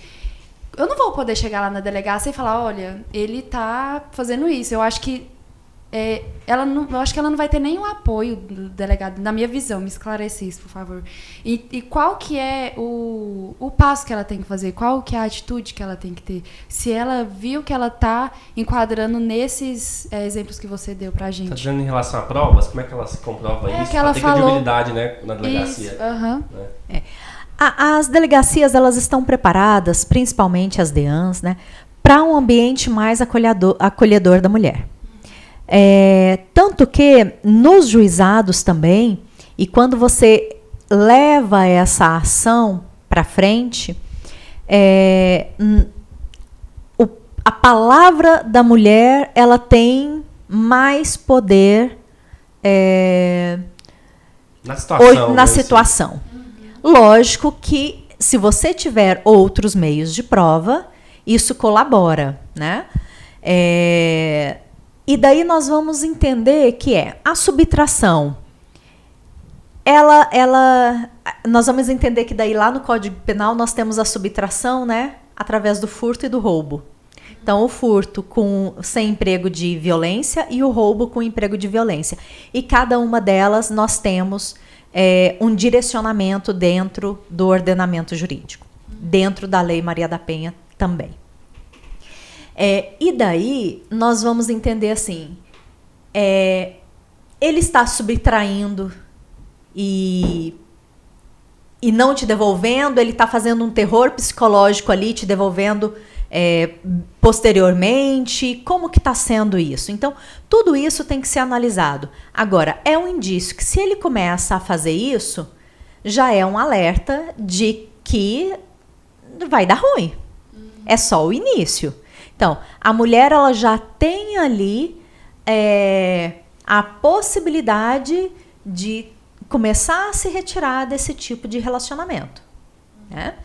Eu não vou poder chegar lá na delegacia e falar, olha, ele tá fazendo isso. Eu acho que é, ela não, eu acho que ela não vai ter nenhum apoio do delegado, na minha visão, me esclarece isso, por favor. E, e, qual que é o, o passo que ela tem que fazer? Qual que é a atitude que ela tem que ter? Se ela viu que ela está enquadrando nesses é, exemplos que você deu pra gente. Está dizendo em relação a provas? Como é que ela se comprova é isso? Que ela, ela tem falou... credibilidade né, na delegacia. Isso, uhum. é. As delegacias elas estão preparadas, principalmente as DEANs, né, para um ambiente mais acolhedor, acolhedor da mulher. É, tanto que nos juizados também, e quando você leva essa ação para frente, é, o, a palavra da mulher ela tem mais poder é, na situação. Na situação. Lógico que se você tiver outros meios de prova, isso colabora, né? É, e daí nós vamos entender que é a subtração. Ela, ela, nós vamos entender que daí lá no Código Penal nós temos a subtração, né, através do furto e do roubo. Então, o furto com sem emprego de violência e o roubo com emprego de violência. E cada uma delas nós temos é, um direcionamento dentro do ordenamento jurídico, dentro da Lei Maria da Penha também. É, e daí nós vamos entender assim: é, ele está subtraindo e, e não te devolvendo, ele está fazendo um terror psicológico ali, te devolvendo é, posteriormente, como que está sendo isso? Então, tudo isso tem que ser analisado. Agora, é um indício que se ele começa a fazer isso, já é um alerta de que vai dar ruim. É só o início. Então, a mulher ela já tem ali é, a possibilidade de começar a se retirar desse tipo de relacionamento. Né?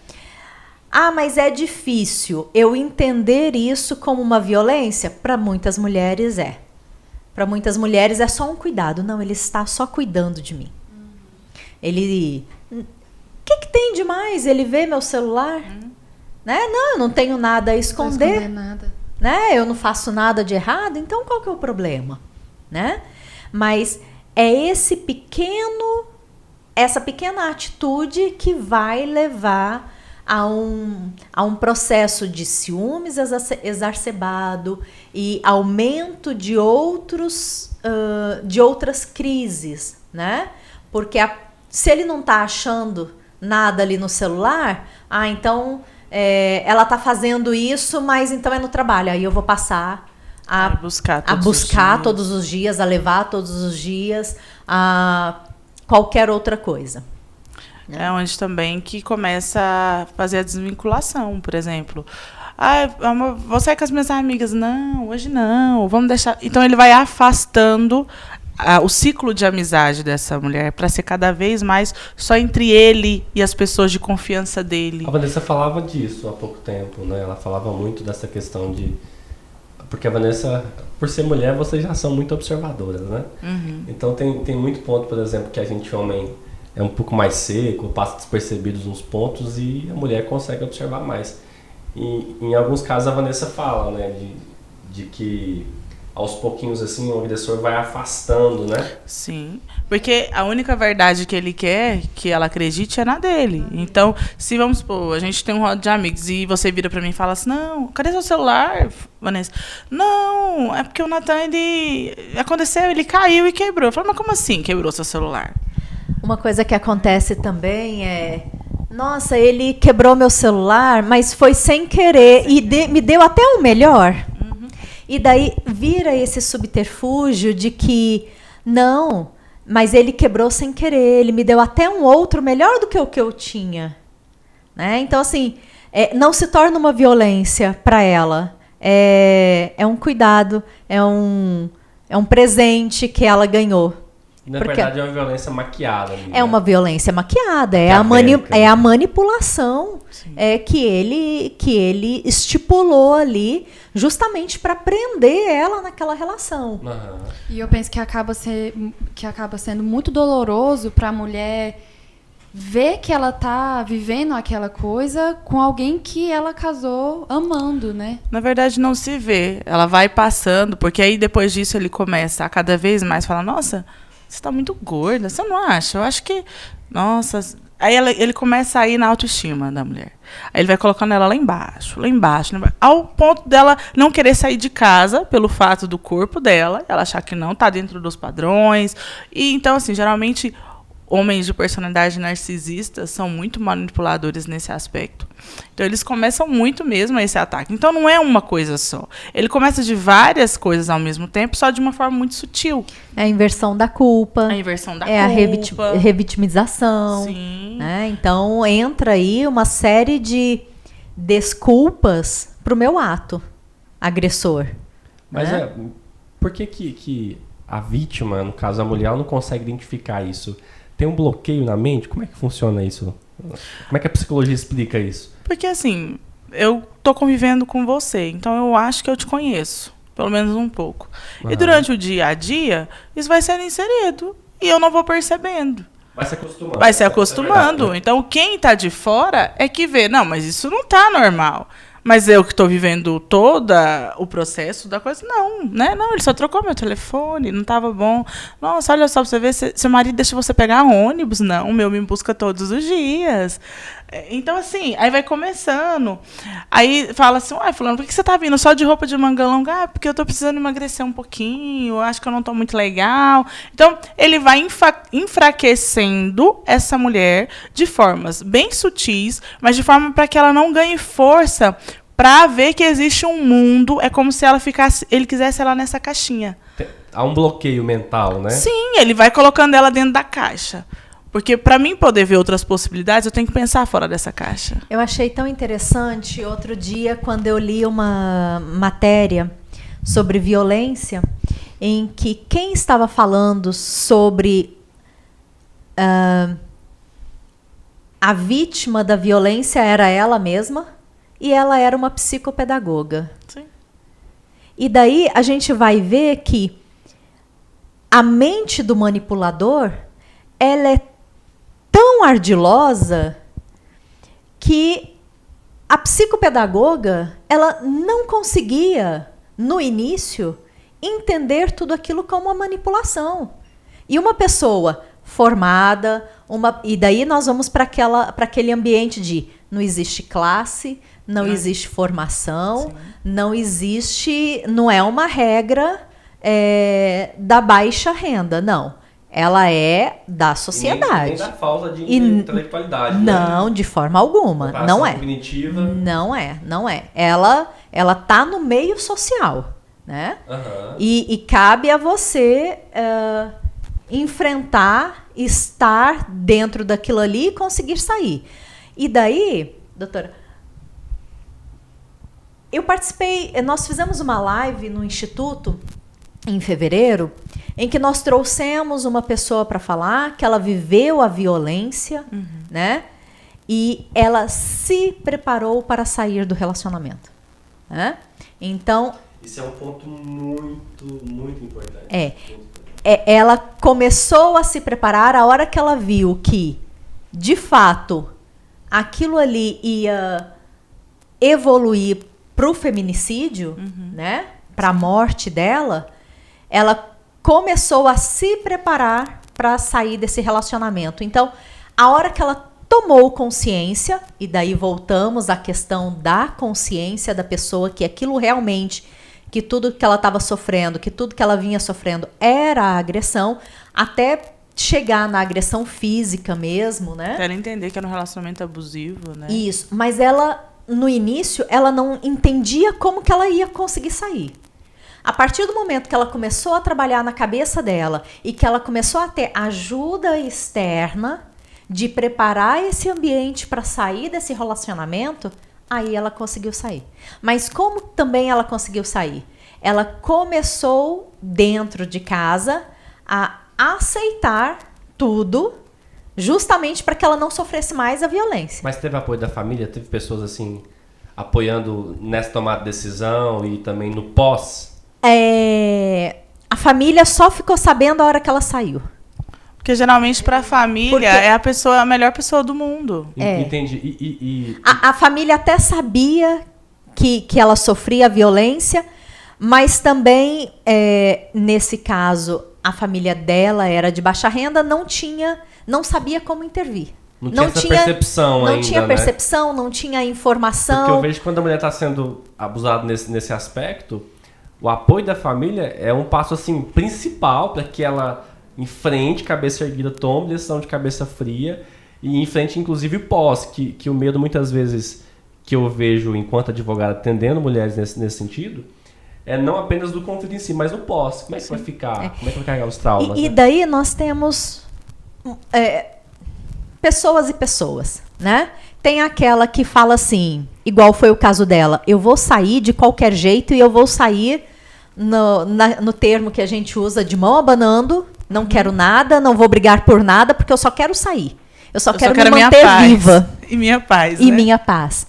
Ah, mas é difícil eu entender isso como uma violência? Para muitas mulheres é. Para muitas mulheres é só um cuidado. Não, ele está só cuidando de mim. Ele. O que, que tem demais? Ele vê meu celular? Né? Não, eu não tenho nada a esconder. Não esconder nada. Né? Eu não faço nada de errado, então qual que é o problema? Né? Mas é esse pequeno, essa pequena atitude que vai levar a um, a um processo de ciúmes exacerbado e aumento de outros uh, de outras crises, né? Porque a, se ele não está achando nada ali no celular, ah, então é, ela está fazendo isso, mas então é no trabalho. Aí eu vou passar a, a buscar, todos, a buscar os todos os dias, a levar todos os dias, a qualquer outra coisa. É onde também que começa a fazer a desvinculação, por exemplo. Ah, vou sair com as minhas amigas. Não, hoje não. Vamos deixar. Então ele vai afastando a, o ciclo de amizade dessa mulher para ser cada vez mais só entre ele e as pessoas de confiança dele. A Vanessa falava disso há pouco tempo, né? Ela falava muito dessa questão de porque a Vanessa, por ser mulher, vocês já são muito observadoras, né? Uhum. Então tem, tem muito ponto, por exemplo, que a gente homem é um pouco mais seco, passa despercebidos uns pontos e a mulher consegue observar mais. E em alguns casos a Vanessa fala, né, de, de que aos pouquinhos assim o agressor vai afastando, né? Sim. Porque a única verdade que ele quer que ela acredite é na dele. Então, se vamos supor, a gente tem um roda de amigos e você vira para mim e fala assim: "Não, cadê seu celular, Vanessa?" "Não, é porque o Natan ele aconteceu, ele caiu e quebrou." Eu falo: "Mas como assim quebrou seu celular?" Uma coisa que acontece também é nossa, ele quebrou meu celular, mas foi sem querer e de, me deu até o melhor. E daí vira esse subterfúgio de que não, mas ele quebrou sem querer, ele me deu até um outro melhor do que o que eu tinha. Né? Então, assim, é, não se torna uma violência para ela. É, é um cuidado, é um, é um presente que ela ganhou. Na Porque verdade, é uma violência maquiada. Ali, é né? uma violência maquiada, é a, mani é a manipulação é, que, ele, que ele estipulou ali justamente para prender ela naquela relação. Uhum. E eu penso que acaba, ser, que acaba sendo muito doloroso para a mulher ver que ela tá vivendo aquela coisa com alguém que ela casou amando, né? Na verdade, não se vê. Ela vai passando, porque aí depois disso ele começa a cada vez mais falar: Nossa você tá muito gorda, você não acha? Eu acho que. Nossa. Aí ela, ele começa a ir na autoestima da mulher. Aí ele vai colocando ela lá embaixo, lá embaixo, lá embaixo, ao ponto dela não querer sair de casa pelo fato do corpo dela, ela achar que não tá dentro dos padrões. E então, assim, geralmente homens de personalidade narcisista são muito manipuladores nesse aspecto. Então eles começam muito mesmo a esse ataque. Então não é uma coisa só. Ele começa de várias coisas ao mesmo tempo, só de uma forma muito sutil. É a inversão da culpa. A inversão da é culpa. É a revitimização. Sim. Né? Então entra aí uma série de desculpas para o meu ato agressor. Mas né? é, por que, que, que a vítima, no caso a mulher, não consegue identificar isso? Tem um bloqueio na mente? Como é que funciona isso? Como é que a psicologia explica isso? Porque assim, eu tô convivendo com você, então eu acho que eu te conheço. Pelo menos um pouco. E durante o dia a dia, isso vai sendo inserido. E eu não vou percebendo. Vai se acostumando. Vai se É acostumando. verdade. Então, quem tá de fora é que vê, não, mas isso não tá normal. Mas eu que estou vivendo todo o processo da coisa, não, né? Não, ele só trocou meu telefone, não estava bom. Nossa, olha só pra você ver, se- seu marido deixa você pegar ônibus. Não, o meu me busca todos os dias. É, Então, assim, aí vai começando. Aí fala assim, uai, fulano, por que você tá vindo só de roupa de manga longa? Ah, porque eu tô precisando emagrecer um pouquinho, acho que eu não tô muito legal. Então, ele vai enfraquecendo essa mulher de formas bem sutis, mas de forma para que ela não ganhe força para ver que existe um mundo. É como se ela ficasse, ele quisesse ela nessa caixinha. Há um bloqueio mental, né? Sim, ele vai colocando ela dentro da caixa. Porque para mim poder ver outras possibilidades, eu tenho que pensar fora dessa caixa. Eu achei tão interessante outro dia quando eu li uma matéria sobre violência, em que quem estava falando sobre ah, a vítima da violência era ela mesma e ela era uma psicopedagoga. Sim. E daí a gente vai ver que a mente do manipulador ela é tão ardilosa que a psicopedagoga ela não conseguia no início entender tudo aquilo como uma manipulação. E uma pessoa formada, uma e daí nós vamos para aquela para aquele ambiente de não existe classe, não Não. existe formação, não existe, não é uma regra é, da baixa renda, não. Ela é da E nem- sociedade. Nem da falta de E- intelectualidade. né? Não, de forma alguma. Não é. cognitiva. Não é, não é. Ela, ela tá no meio social, né? Aham. E, e cabe a você eh, enfrentar, estar dentro daquilo ali e conseguir sair. E daí, doutora, eu participei, nós fizemos uma live no Instituto em fevereiro, em que nós trouxemos uma pessoa para falar que ela viveu a violência, né? E ela se preparou para sair do relacionamento. Né? Então, Isso é um ponto muito, muito importante. É. É, ela começou a se preparar a hora que ela viu que, de fato, aquilo ali ia evoluir para o feminicídio, né? Para a morte dela, ela começou a se preparar para sair desse relacionamento. Então, a hora que ela tomou consciência, e daí voltamos à questão da consciência da pessoa, que aquilo realmente, que tudo que ela estava sofrendo, que tudo que ela vinha sofrendo era a agressão, até chegar na agressão física mesmo, né? Quero entender que era um relacionamento abusivo, né? Isso, mas ela no início ela não entendia como que ela ia conseguir sair. A partir do momento que ela começou a trabalhar na cabeça dela e que ela começou a ter ajuda externa de preparar esse ambiente para sair desse relacionamento, aí ela conseguiu sair. Mas como também ela conseguiu sair? Ela começou dentro de casa a aceitar tudo justamente para que ela não sofresse mais a violência. Mas teve apoio da família? Teve pessoas assim apoiando nessa tomada de decisão e também no pós? É, a família só ficou sabendo a hora que ela saiu. Porque geralmente pra família Porque- é a pessoa, a melhor pessoa do mundo. É. Entendi. E, e- e- A, a família até sabia que, que ela sofria violência, mas também, é, nesse caso, a família dela era de baixa renda, não tinha, não sabia como intervir. não tinha essa percepção não ainda, tinha né? percepção, não tinha Porque eu informação. vejo que quando a mulher está sendo abusada nesse, nesse aspecto, o apoio da família é um passo assim principal para que ela enfrente cabeça erguida, tome decisão de cabeça fria e enfrente inclusive o pós, que, que o medo muitas vezes que eu vejo enquanto advogado atendendo mulheres nesse, nesse sentido é não apenas do conflito em si, mas o pós. Como é que vai ficar? Como é que vai carregar os traumas? E, e né? daí nós temos é, pessoas e pessoas, né? Tem aquela que fala assim, igual foi o caso dela, eu vou sair de qualquer jeito e eu vou sair no, na- no termo que a gente usa de mão abanando, não quero nada, não vou brigar por nada, porque eu só quero sair. Eu só Eu quero só quero me manter paz. viva (laughs) E minha paz, e né? minha paz.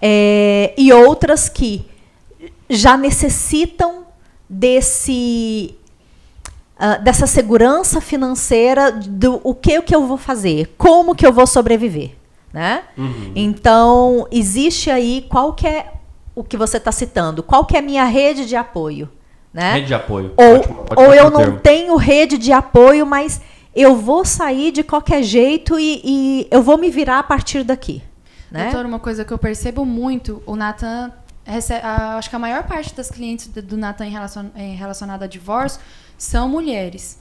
É, e outras que já necessitam desse uh, dessa segurança financeira do o que, o que eu vou fazer, como que eu vou sobreviver, né? Uhum. Então existe aí qual que é o que você está citando, qual que é a minha rede de apoio, né? Rede de apoio. Ou, Ótimo- ótimo ou eu não termo. tenho rede de apoio, mas eu vou sair de qualquer jeito e, e eu vou me virar a partir daqui. Né? Doutora, uma coisa que eu percebo muito, o Nathan, rece- a- acho que a maior parte das clientes do, do Nathan em relacion, em relacionada a divórcio são mulheres.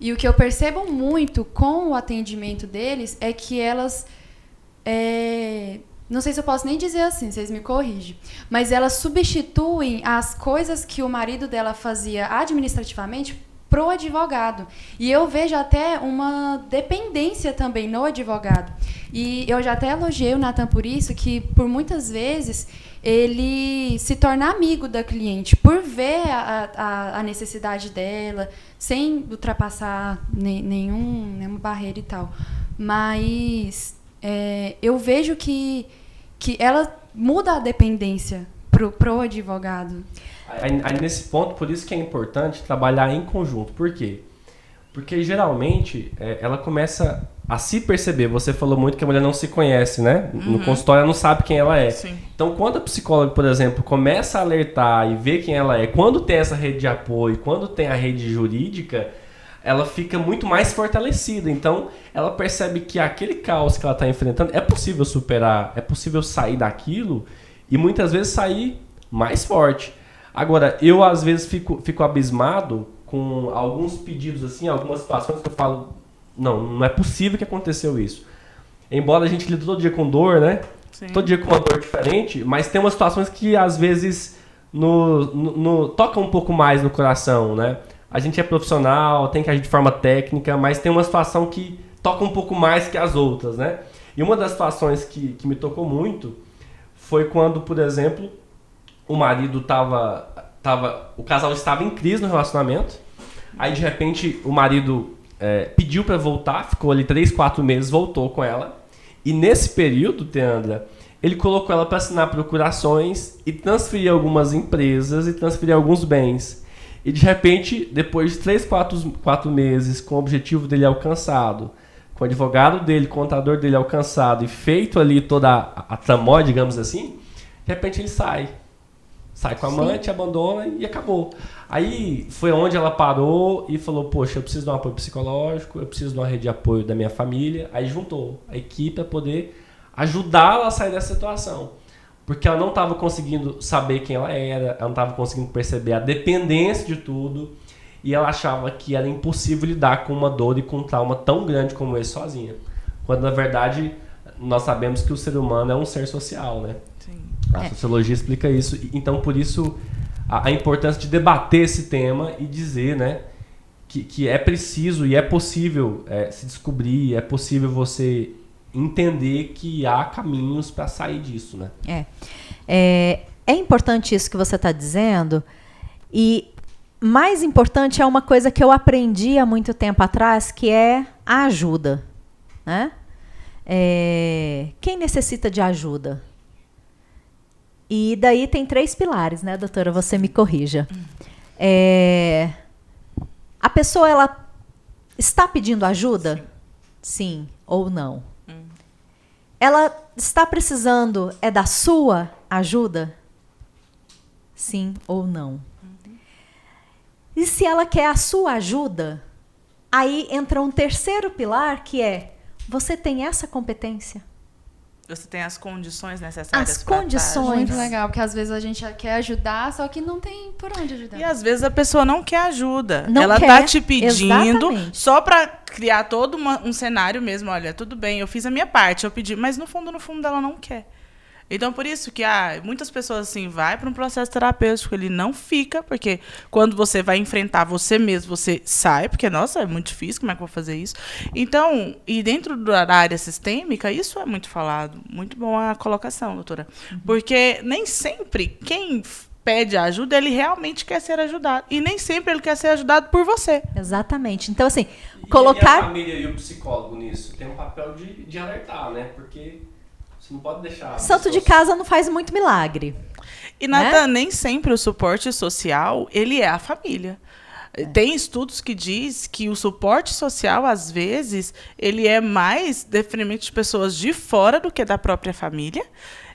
E o que eu percebo muito com o atendimento deles é que elas. É, não sei se eu posso nem dizer assim, vocês me corrigem. Mas elas substituem as coisas que o marido dela fazia administrativamente pro advogado. E eu vejo até uma dependência também no advogado. E eu já até elogiei o Natan por isso, que por muitas vezes ele se torna amigo da cliente, por ver a, a, a necessidade dela, sem ultrapassar ne- nenhum, nenhuma barreira e tal. Mas é, eu vejo que, que ela muda a dependência pro, pro advogado. Aí, aí nesse ponto, por isso que é importante trabalhar em conjunto. Por quê? Porque geralmente é, ela começa a se perceber. Você falou muito que a mulher não se conhece, né? No consultório ela não sabe quem ela é. Sim. Então, quando a psicóloga, por exemplo, começa a alertar e ver quem ela é, quando tem essa rede de apoio, quando tem a rede jurídica, ela fica muito mais fortalecida. Então, ela percebe que aquele caos que ela está enfrentando é possível superar, é possível sair daquilo e muitas vezes sair mais forte. Agora, eu às vezes fico, fico abismado com alguns pedidos assim, algumas situações que eu falo, não, não é possível que aconteceu isso. Embora a gente lide todo dia com dor, né? Sim. Todo dia com uma dor diferente, mas tem umas situações que às vezes no, no, no- tocam um pouco mais no coração, né? A gente é profissional, tem que agir de forma técnica, mas tem uma situação que toca um pouco mais que as outras, né? E uma das situações que, que me tocou muito foi quando, por exemplo, o marido tava, tava. O casal estava em crise no relacionamento. Aí de repente o marido é, pediu para voltar, ficou ali 3, 4 meses, voltou com ela. E nesse período, Teandra, ele colocou ela para assinar procurações e transferir algumas empresas e transferir alguns bens. E de repente, depois de 3, 4, 4 meses, com o objetivo dele alcançado, com o advogado dele, contador dele alcançado e feito ali toda a, a tramóia, digamos assim, de repente ele sai. Sai com a amante, abandona e acabou. Aí foi onde ela parou e falou: Poxa, eu preciso de um apoio psicológico, eu preciso de uma rede de apoio da minha família. Aí juntou a equipe para poder ajudá-la a sair dessa situação. Porque ela não estava conseguindo saber quem ela era, ela não estava conseguindo perceber a dependência de tudo. E ela achava que era impossível lidar com uma dor e com um trauma tão grande como esse sozinha. Quando na verdade nós sabemos que o ser humano é um ser social, né? Sim. A É. sociologia explica isso. Então, por isso, a, a importância de debater esse tema e dizer, né, que, que é preciso e é possível é, se descobrir, é possível você entender que há caminhos para sair disso, né? É. É, é importante isso que você está dizendo. E mais importante é uma coisa que eu aprendi há muito tempo atrás, que é a ajuda. Né? É, quem necessita de ajuda? E daí tem três pilares, né, doutora? Você me corrija. É, a pessoa ela está pedindo ajuda? Sim, ou não? Ela está precisando é da sua ajuda? Sim ou não? E se ela quer a sua ajuda, aí entra um terceiro pilar que é: você tem essa competência? Você tem as condições necessárias. As tá condições. Muito legal, porque às vezes a gente quer ajudar, só que não tem por onde ajudar. E às vezes a pessoa não quer ajuda. Não ela quer, tá te pedindo exatamente. só pra criar todo uma- um cenário mesmo. Olha, tudo bem, eu fiz a minha parte, eu pedi, mas no fundo, no fundo, ela não quer. Então, por isso que ah, muitas pessoas assim, vai para um processo terapêutico, ele não fica, porque quando você vai enfrentar você mesmo, você sai, porque, nossa, é muito difícil, como é que eu vou fazer isso? Então, e dentro da área sistêmica, isso é muito falado. Muito bom a colocação, doutora. Porque nem sempre quem pede ajuda, ele realmente quer ser ajudado. E nem sempre ele quer ser ajudado por você. Exatamente. Então, assim, E a colocar. família e o psicólogo nisso tem um papel de, de alertar, né? Porque Você não pode deixar. Santo de casa não faz muito milagre. E Né? nada, nem sempre o suporte social, ele é a família. Tem estudos que diz que o suporte social, às vezes, ele é mais definitivamente de pessoas de fora do que da própria família.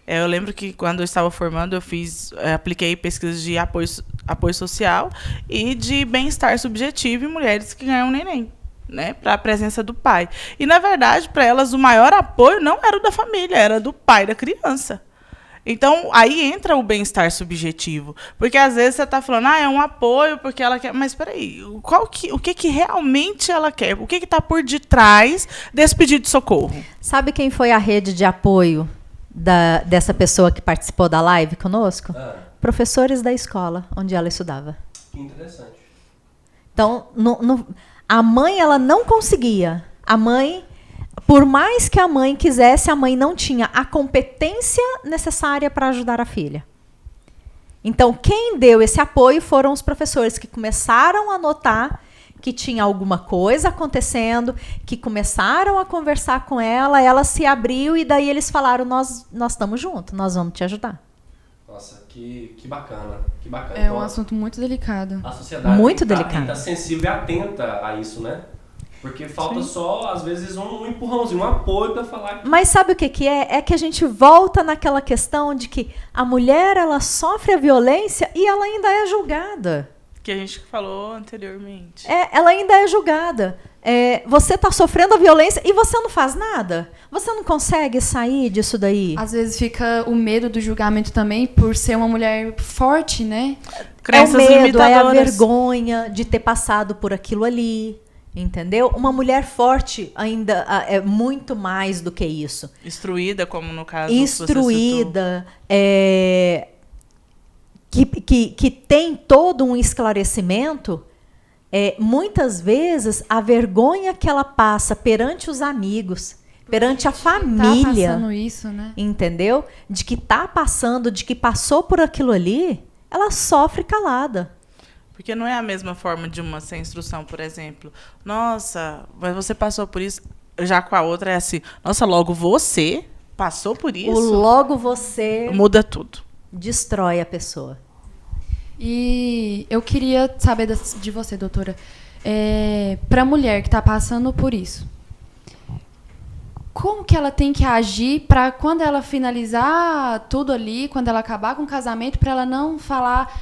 É, Eu lembro que quando eu estava formando, eu fiz, eh, apliquei pesquisas de apoio, apoio social e de bem-estar subjetivo em mulheres que ganham neném, né, para a presença do pai. E na verdade, para elas o maior apoio não era o da família, era do pai da criança. Então, aí entra o bem-estar subjetivo. Porque às vezes você está falando, ah, é um apoio porque ela quer. Mas peraí, qual que, o que, que realmente ela quer? O que está por detrás desse pedido de socorro? Sabe quem foi a rede de apoio da- dessa pessoa que participou da live conosco? Ah, Professores da escola onde ela estudava. que interessante. Então, no- no- a mãe ela não conseguia. A mãe, por mais que a mãe quisesse, a mãe não tinha a competência necessária para ajudar a filha. Então, quem deu esse apoio foram os professores que começaram a notar que tinha alguma coisa acontecendo, que começaram a conversar com ela, ela se abriu e daí eles falaram: Nós, nós estamos juntos, nós vamos te ajudar. Nossa, que, que bacana. Que bacana. É um Então, assunto muito delicado. A sociedade Muito tá- delicado. estar sensível e atenta a isso, né? Porque falta só, às vezes, um, um empurrãozinho, um apoio pra falar que. Mas sabe o que, que é? É que a gente volta naquela questão de que a mulher ela sofre a violência e ela ainda é julgada. Que a gente falou anteriormente. É, ela ainda é julgada. É, você está sofrendo a violência e você não faz nada. Você não consegue sair disso daí. Às vezes fica o medo do julgamento também por ser uma mulher forte, né? Crenças é o medo, é a vergonha de ter passado por aquilo ali. Entendeu? Uma mulher forte ainda ah, é muito mais do que isso. Instruída, como no caso. que você citou. instruída, é, que, que, que tem todo um esclarecimento, é, muitas vezes a vergonha que ela passa perante os amigos, perante a Tá família, passando isso, né? entendeu? De que tá passando, de que passou por aquilo ali, ela sofre calada. Porque não é a mesma forma de uma sem instrução, por exemplo. Nossa, mas você passou por isso. Já com a outra é assim. Nossa, logo você passou por O isso. logo você Muda tudo. destrói a pessoa. E eu queria saber de você, doutora, é, para a mulher que está passando por isso, como que ela tem que agir para quando ela finalizar tudo ali, quando ela acabar com o casamento, para ela não falar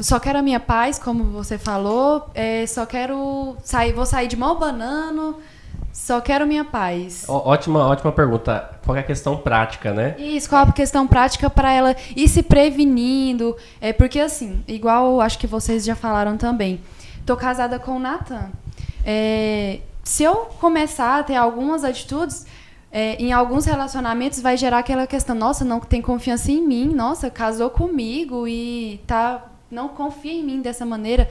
só quero a minha paz, como você falou, é, só quero sair, vou sair de mão banano, só quero minha paz. Ó, Ótima, ótima pergunta. Qual é a questão prática, né? Isso, qual a questão prática para ela ir se prevenindo? É porque assim, igual acho que vocês já falaram também. Tô casada com o Nathan. É, se eu começar a ter algumas atitudes, é, em alguns relacionamentos vai gerar aquela questão, nossa, não tem confiança em mim, nossa, casou comigo e tá não confia em mim dessa maneira.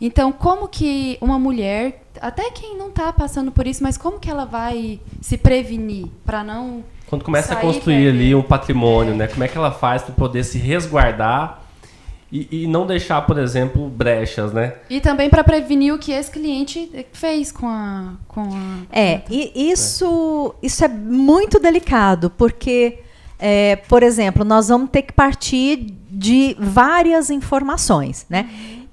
Então, como que uma mulher, até quem não está passando por isso, mas como que ela vai se prevenir para não Quando começa a Sair, construir né? ali um patrimônio, né? Como é que ela faz para poder se resguardar e, e não deixar, por exemplo, brechas, né? E também para prevenir o que esse cliente fez com a. Com a É, e isso, isso é muito delicado, porque, é, por exemplo, nós vamos ter que partir de várias informações, né?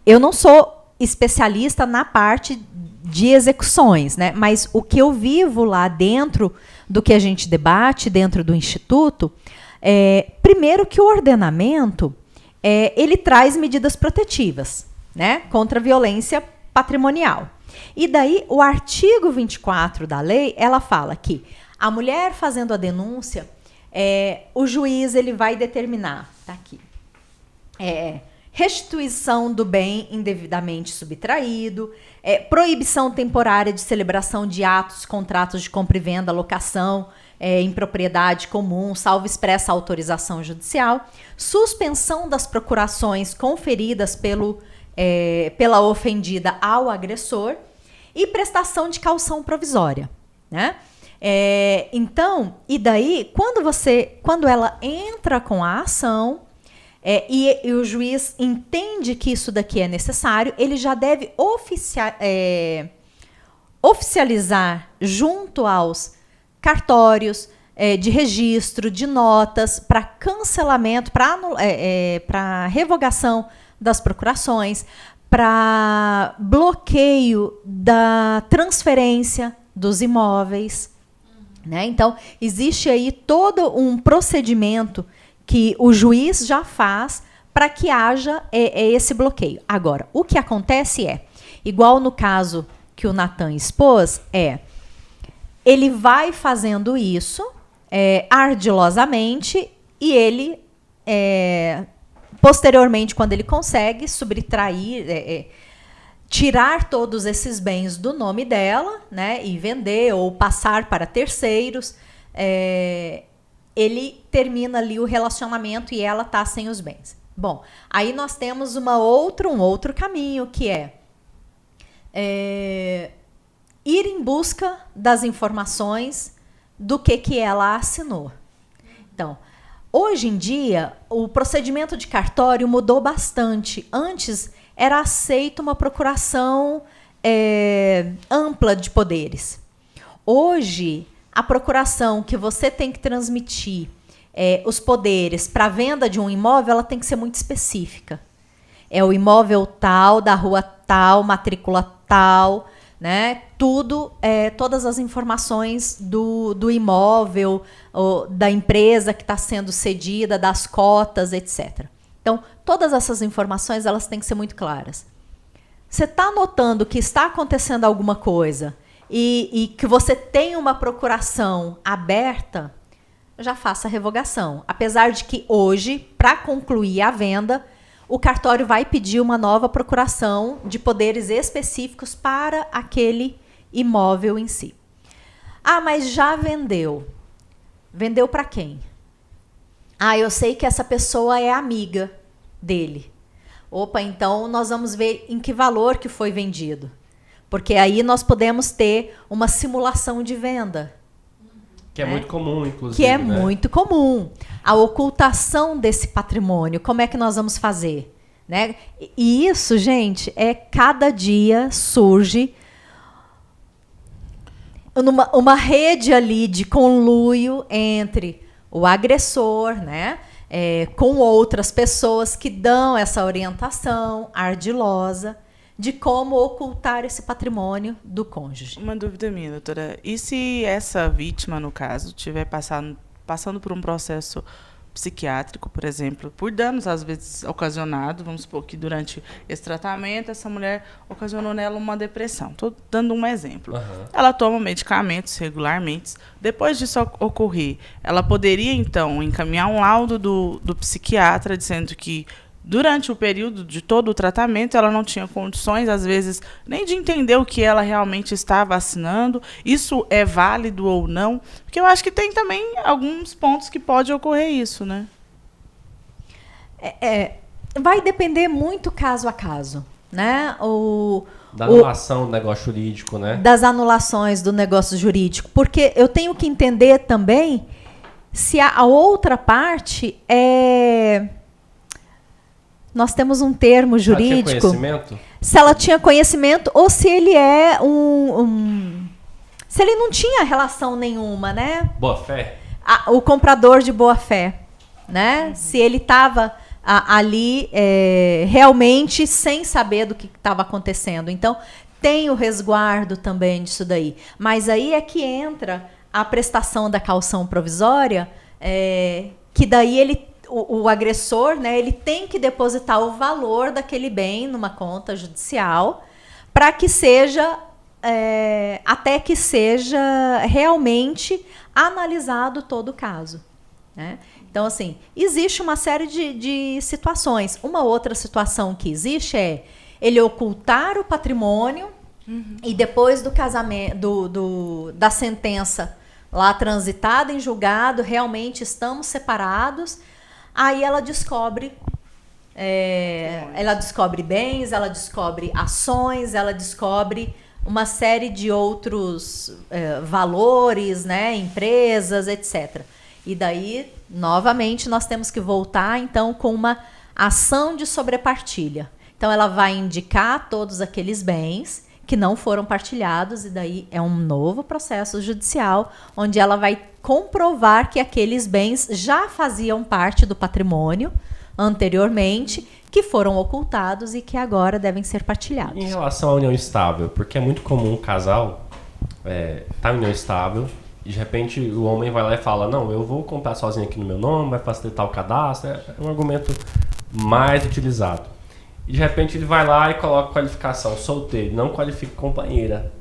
Eu não sou especialista na parte de execuções, né? Mas o que eu vivo lá dentro do que a gente debate dentro do instituto, é, primeiro que o ordenamento é, ele traz medidas protetivas, né? Contra a violência patrimonial. E daí, o artigo 24 da lei, ela fala que a mulher fazendo a denúncia, é, o juiz ele vai determinar, tá aqui, é, restituição do bem indevidamente subtraído, é, proibição temporária de celebração de atos, contratos de compra e venda, locação é, em propriedade comum, salvo expressa autorização judicial, suspensão das procurações conferidas pelo, é, pela ofendida ao agressor e prestação de calção provisória, né? É, então, e daí, quando você, quando ela entra com a ação é, e, e o juiz entende que isso daqui é necessário, ele já deve oficia- é, oficializar junto aos cartórios, é, de registro, de notas, para cancelamento, para é, é, revogação das procurações, para bloqueio da transferência dos imóveis. Né? Então, existe aí todo um procedimento que o juiz já faz para que haja é, é, esse bloqueio. Agora, o que acontece é, igual no caso que o Natan expôs, é ele vai fazendo isso é, ardilosamente e ele, é, posteriormente, quando ele consegue subtrair, é, é, tirar todos esses bens do nome dela, né, e vender ou passar para terceiros, é, ele termina ali o relacionamento e ela tá sem os bens. Bom, aí nós temos uma outra, um outro caminho que é, é ir em busca das informações do que, que ela assinou. Então, hoje em dia, o procedimento de cartório mudou bastante. Antes era aceita uma procuração é, ampla de poderes. Hoje, a procuração que você tem que transmitir é, os poderes para venda de um imóvel, ela tem que ser muito específica. É o imóvel tal, da rua tal, matrícula tal, né? Tudo, é, todas as informações do, do imóvel, ou, da empresa que está sendo cedida, das cotas, etc. Então, todas essas informações elas têm que ser muito claras. Você está notando que está acontecendo alguma coisa e, e que você tem uma procuração aberta, já faça a revogação. Apesar de que hoje, para concluir a venda, o cartório vai pedir uma nova procuração de poderes específicos para aquele imóvel em si. Ah, mas já vendeu. Vendeu para quem? Ah, eu sei que essa pessoa é amiga dele. Opa, então nós vamos ver em que valor que foi vendido. Porque aí nós podemos ter uma simulação de venda. Que é, é, muito comum, inclusive. Que é né? muito comum. A ocultação desse patrimônio, como é que nós vamos fazer? Né? E isso, gente, é cada dia surge numa, uma rede ali de conluio entre o agressor, né? É, com outras pessoas que dão essa orientação ardilosa de como ocultar esse patrimônio do cônjuge. Uma dúvida minha, doutora. E se essa vítima, no caso, tiver passando, passando por um processo psiquiátrico, por exemplo, por danos às vezes ocasionados, vamos supor que durante esse tratamento essa mulher ocasionou nela uma depressão. Estou dando um exemplo. Uhum. Ela toma medicamentos regularmente. Depois disso ocorrer, ela poderia então encaminhar um laudo do, do psiquiatra dizendo que durante o período de todo o tratamento, ela não tinha condições, às vezes, nem de entender o que ela realmente estava assinando. Isso é válido ou não? Porque eu acho que tem também alguns pontos que pode ocorrer isso, né? É, é vai depender muito caso a caso, né? O, da anulação o, do negócio jurídico, né? Das anulações do negócio jurídico. Porque eu tenho que entender também se a, a outra parte é nós temos um termo jurídico. Ela tinha conhecimento? Se ela tinha conhecimento ou se ele é um, um se ele não tinha relação nenhuma, né? Boa fé. o comprador de boa fé, né? Uhum. Se ele estava ali é, realmente sem saber do que estava acontecendo. Então tem o resguardo também disso daí. Mas aí é que entra a prestação da calção provisória, é, que daí ele o, o, agressor, né, ele tem que depositar o valor daquele bem numa conta judicial para que seja é, até que seja realmente analisado todo o caso. Né? Então, assim, existe uma série de, de situações. Uma outra situação que existe é ele ocultar o patrimônio uhum. e depois do casamento, do, do, da sentença lá transitada em julgado, realmente estamos separados Aí ela descobre é, ela descobre bens, ela descobre ações, ela descobre uma série de outros é, valores, né, empresas, etc. E daí, novamente, nós temos que voltar então com uma ação de sobrepartilha. Então, ela vai indicar todos aqueles bens que não foram partilhados, e daí é um novo processo judicial, onde ela vai comprovar que aqueles bens já faziam parte do patrimônio anteriormente, que foram ocultados e que agora devem ser partilhados. Em relação à união estável, porque é muito comum um casal é, tá em união estável e de repente o homem vai lá e fala: Não, eu vou comprar sozinho aqui no meu nome, vai facilitar o cadastro. É um argumento mais utilizado. E de repente ele vai lá e coloca qualificação solteiro, não qualifica companheira.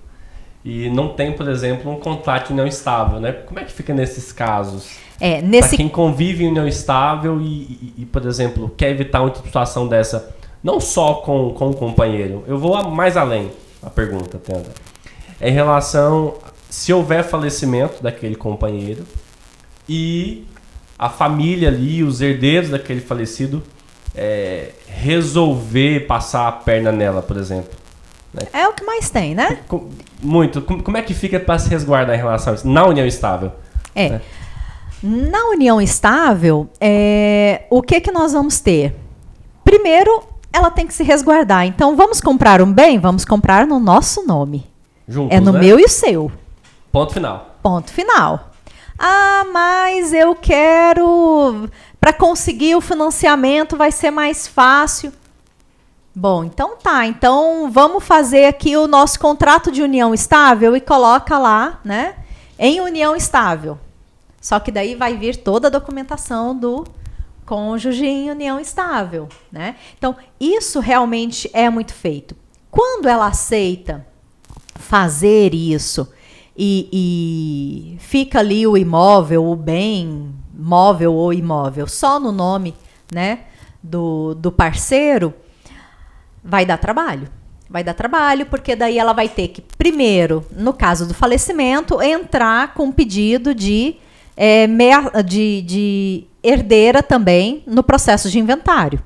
E não tem, por exemplo, um contrato união estável, né? Como é que fica nesses casos? É, nesse... Pra quem convive em união estável e, e, e, por exemplo, quer evitar uma situação dessa, não só com, com o companheiro. Eu vou mais além, a pergunta, Tenda. É em relação se houver falecimento daquele companheiro e a família ali, os herdeiros daquele falecido, é, resolver passar a perna nela, por exemplo. Né? É o que mais tem, né? Muito. Como é que fica para se resguardar em relação a isso? Na união estável. É. Né? Na união estável, é, o que, que nós vamos ter? Primeiro, ela tem que se resguardar. Então, vamos comprar um bem? Vamos comprar no nosso nome. Juntos, é no né? meu e o seu. Ponto final. Ponto final. Ah, mas eu quero. Para conseguir o financiamento vai ser mais fácil. Bom, então tá. Então vamos fazer aqui o nosso contrato de união estável e coloca lá, né? Em união estável. Só que daí vai vir toda a documentação do cônjuge em união estável, né? Então, isso realmente é muito feito. Quando ela aceita fazer isso e, e fica ali o imóvel, o bem móvel ou imóvel, só no nome né, do, do parceiro, vai dar trabalho. Vai dar trabalho, porque daí ela vai ter que, primeiro, no caso do falecimento, entrar com pedido de, é, de, de herdeira também no processo de inventário.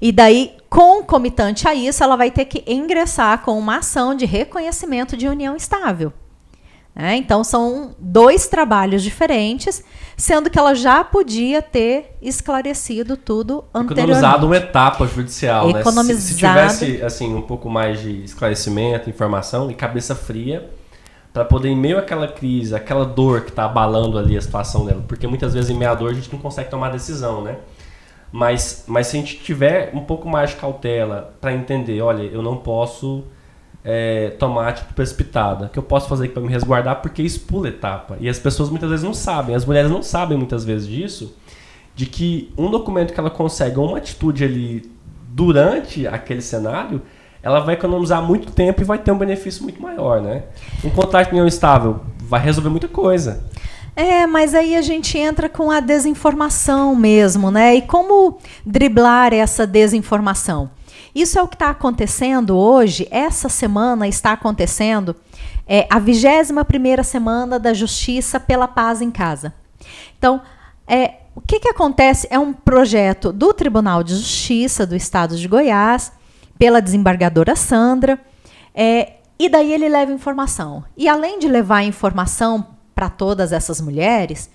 E daí, concomitante a isso, ela vai ter que ingressar com uma ação de reconhecimento de união estável. É, então são dois trabalhos diferentes, sendo que ela já podia ter esclarecido tudo anteriormente. Economizado uma etapa judicial, Economizado. né? Se, se, tivesse assim um pouco mais de esclarecimento, informação e cabeça fria para poder em meio àquela crise, aquela dor que está abalando ali a situação dela, porque muitas vezes em meia dor a gente não consegue tomar decisão, né? Mas, mas se a gente tiver um pouco mais de cautela para entender, olha, eu não posso é, tomar tipo precipitada. Que eu posso fazer para me resguardar porque isso pula etapa. E as pessoas muitas vezes não sabem, as mulheres não sabem muitas vezes disso, de que um documento que ela consegue, ou uma atitude ali durante aquele cenário, ela vai economizar muito tempo e vai ter um benefício muito maior, né? Um contrato união estável vai resolver muita coisa. É, mas aí a gente entra com a desinformação mesmo, né? E como driblar essa desinformação? Isso é o que está acontecendo hoje. Essa semana está acontecendo é, a 21 semana da Justiça pela Paz em Casa. Então, é, o que, que acontece? É um projeto do Tribunal de Justiça do Estado de Goiás, pela desembargadora Sandra, é, e daí ele leva informação. E além de levar informação para todas essas mulheres,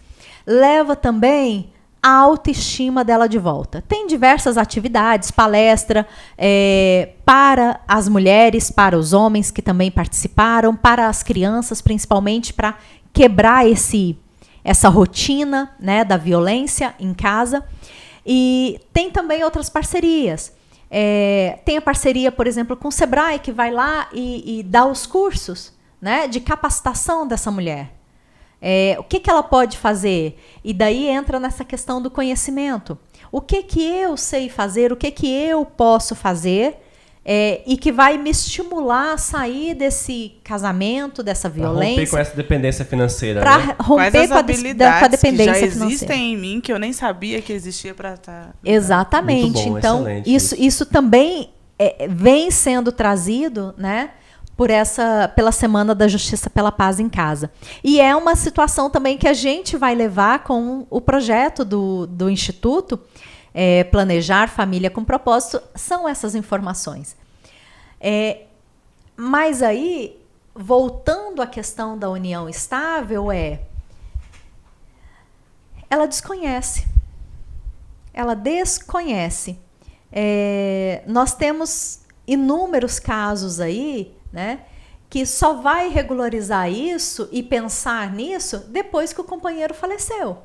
leva também a autoestima dela de volta. Tem diversas atividades, palestra é, para as mulheres, para os homens que também participaram, para as crianças, principalmente para quebrar esse essa rotina né, da violência em casa. E tem também outras parcerias. É, tem a parceria, por exemplo, com o Sebrae, que vai lá e, e dá os cursos né, de capacitação dessa mulher. É, o que, que ela pode fazer? E daí entra nessa questão do conhecimento. O que, que eu sei fazer? O que, que eu posso fazer? É, e que vai me estimular a sair desse casamento, dessa violência. Pra romper com essa dependência financeira. Para né? romper com a, habilidades com a dependência que já existem financeira. em mim que eu nem sabia que existia para estar. Tá... Exatamente. Bom, então, isso, isso também é, vem sendo trazido, né? Por essa pela semana da Justiça pela Paz em Casa. E é uma situação também que a gente vai levar com o projeto do, do Instituto é, Planejar Família com Propósito, são essas informações. É, mas aí, voltando à questão da união estável, é ela desconhece. Ela desconhece. É, nós temos inúmeros casos aí né? Que só vai regularizar isso e pensar nisso depois que o companheiro faleceu,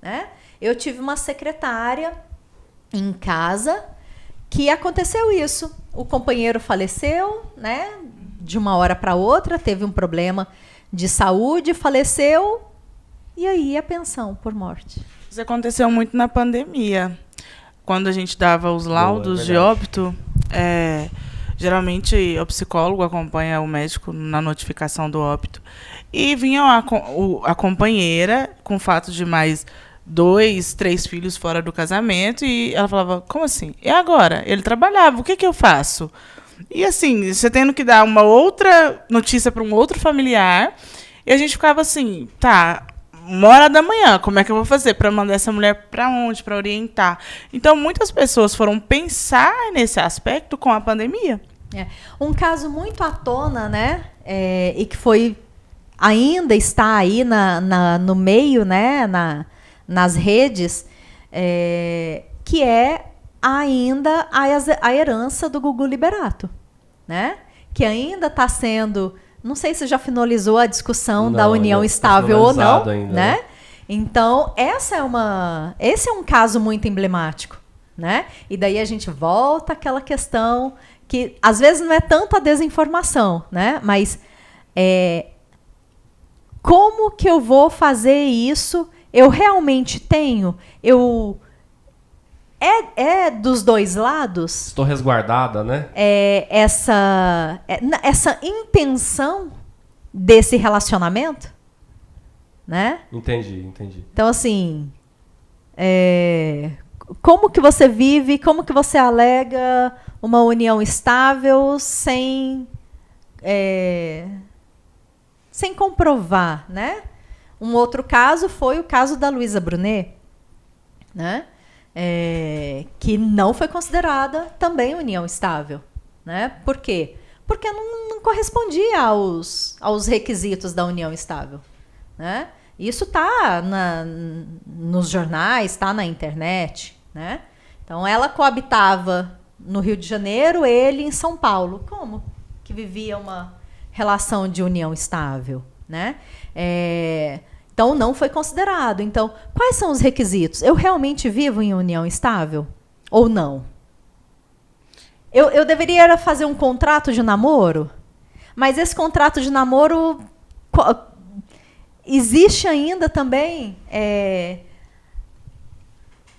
né? Eu tive uma secretária em casa que aconteceu isso. O companheiro faleceu, né? De uma hora para outra, teve um problema de saúde, faleceu. E aí a pensão por morte. Isso aconteceu muito na pandemia. Quando a gente dava os laudos é de óbito, é, geralmente o psicólogo acompanha o médico na notificação do óbito. E vinha a, a companheira com o fato de mais dois, três filhos fora do casamento. E ela falava: Como assim? E agora? Ele trabalhava, o que, que eu faço? E assim, você tendo que dar uma outra notícia para um outro familiar. E a gente ficava assim: Tá, uma hora da manhã, como é que eu vou fazer para mandar essa mulher para onde, para orientar? Então, muitas pessoas foram pensar nesse aspecto com a pandemia. É. Um caso muito à tona, né? é, e que foi ainda está aí na, na- no meio, né? Na, nas redes, é, que é ainda a, a herança do Gugu Liberato, né? Que ainda está sendo, não sei se já finalizou a discussão da Não, união ainda tá estável ou não, ainda, né? né? Então, essa é uma, esse é um caso muito emblemático, né? E daí a gente volta àquela questão que às vezes não é tanto a desinformação, né? Mas é, como que eu vou fazer isso? Eu realmente tenho? Eu é, é dos dois lados Estou resguardada, né? é, essa é, essa intenção desse relacionamento, né? Entendi, entendi. Então, assim, é, como que você vive, como que você alega uma união estável sem, é, sem comprovar, né? Um outro caso foi o caso da Luísa Brunet, né? É, que não foi considerada também união estável, né? Por quê? Porque não, não correspondia aos, aos requisitos da união estável, né? Isso tá na, nos jornais, está na internet, né? Então ela coabitava no Rio de Janeiro, ele em São Paulo. Como que vivia uma relação de união estável, né? É, então não foi considerado. Então quais são os requisitos? Eu realmente vivo em união estável ou não? Eu, eu deveria fazer um contrato de namoro, mas esse contrato de namoro existe ainda também é,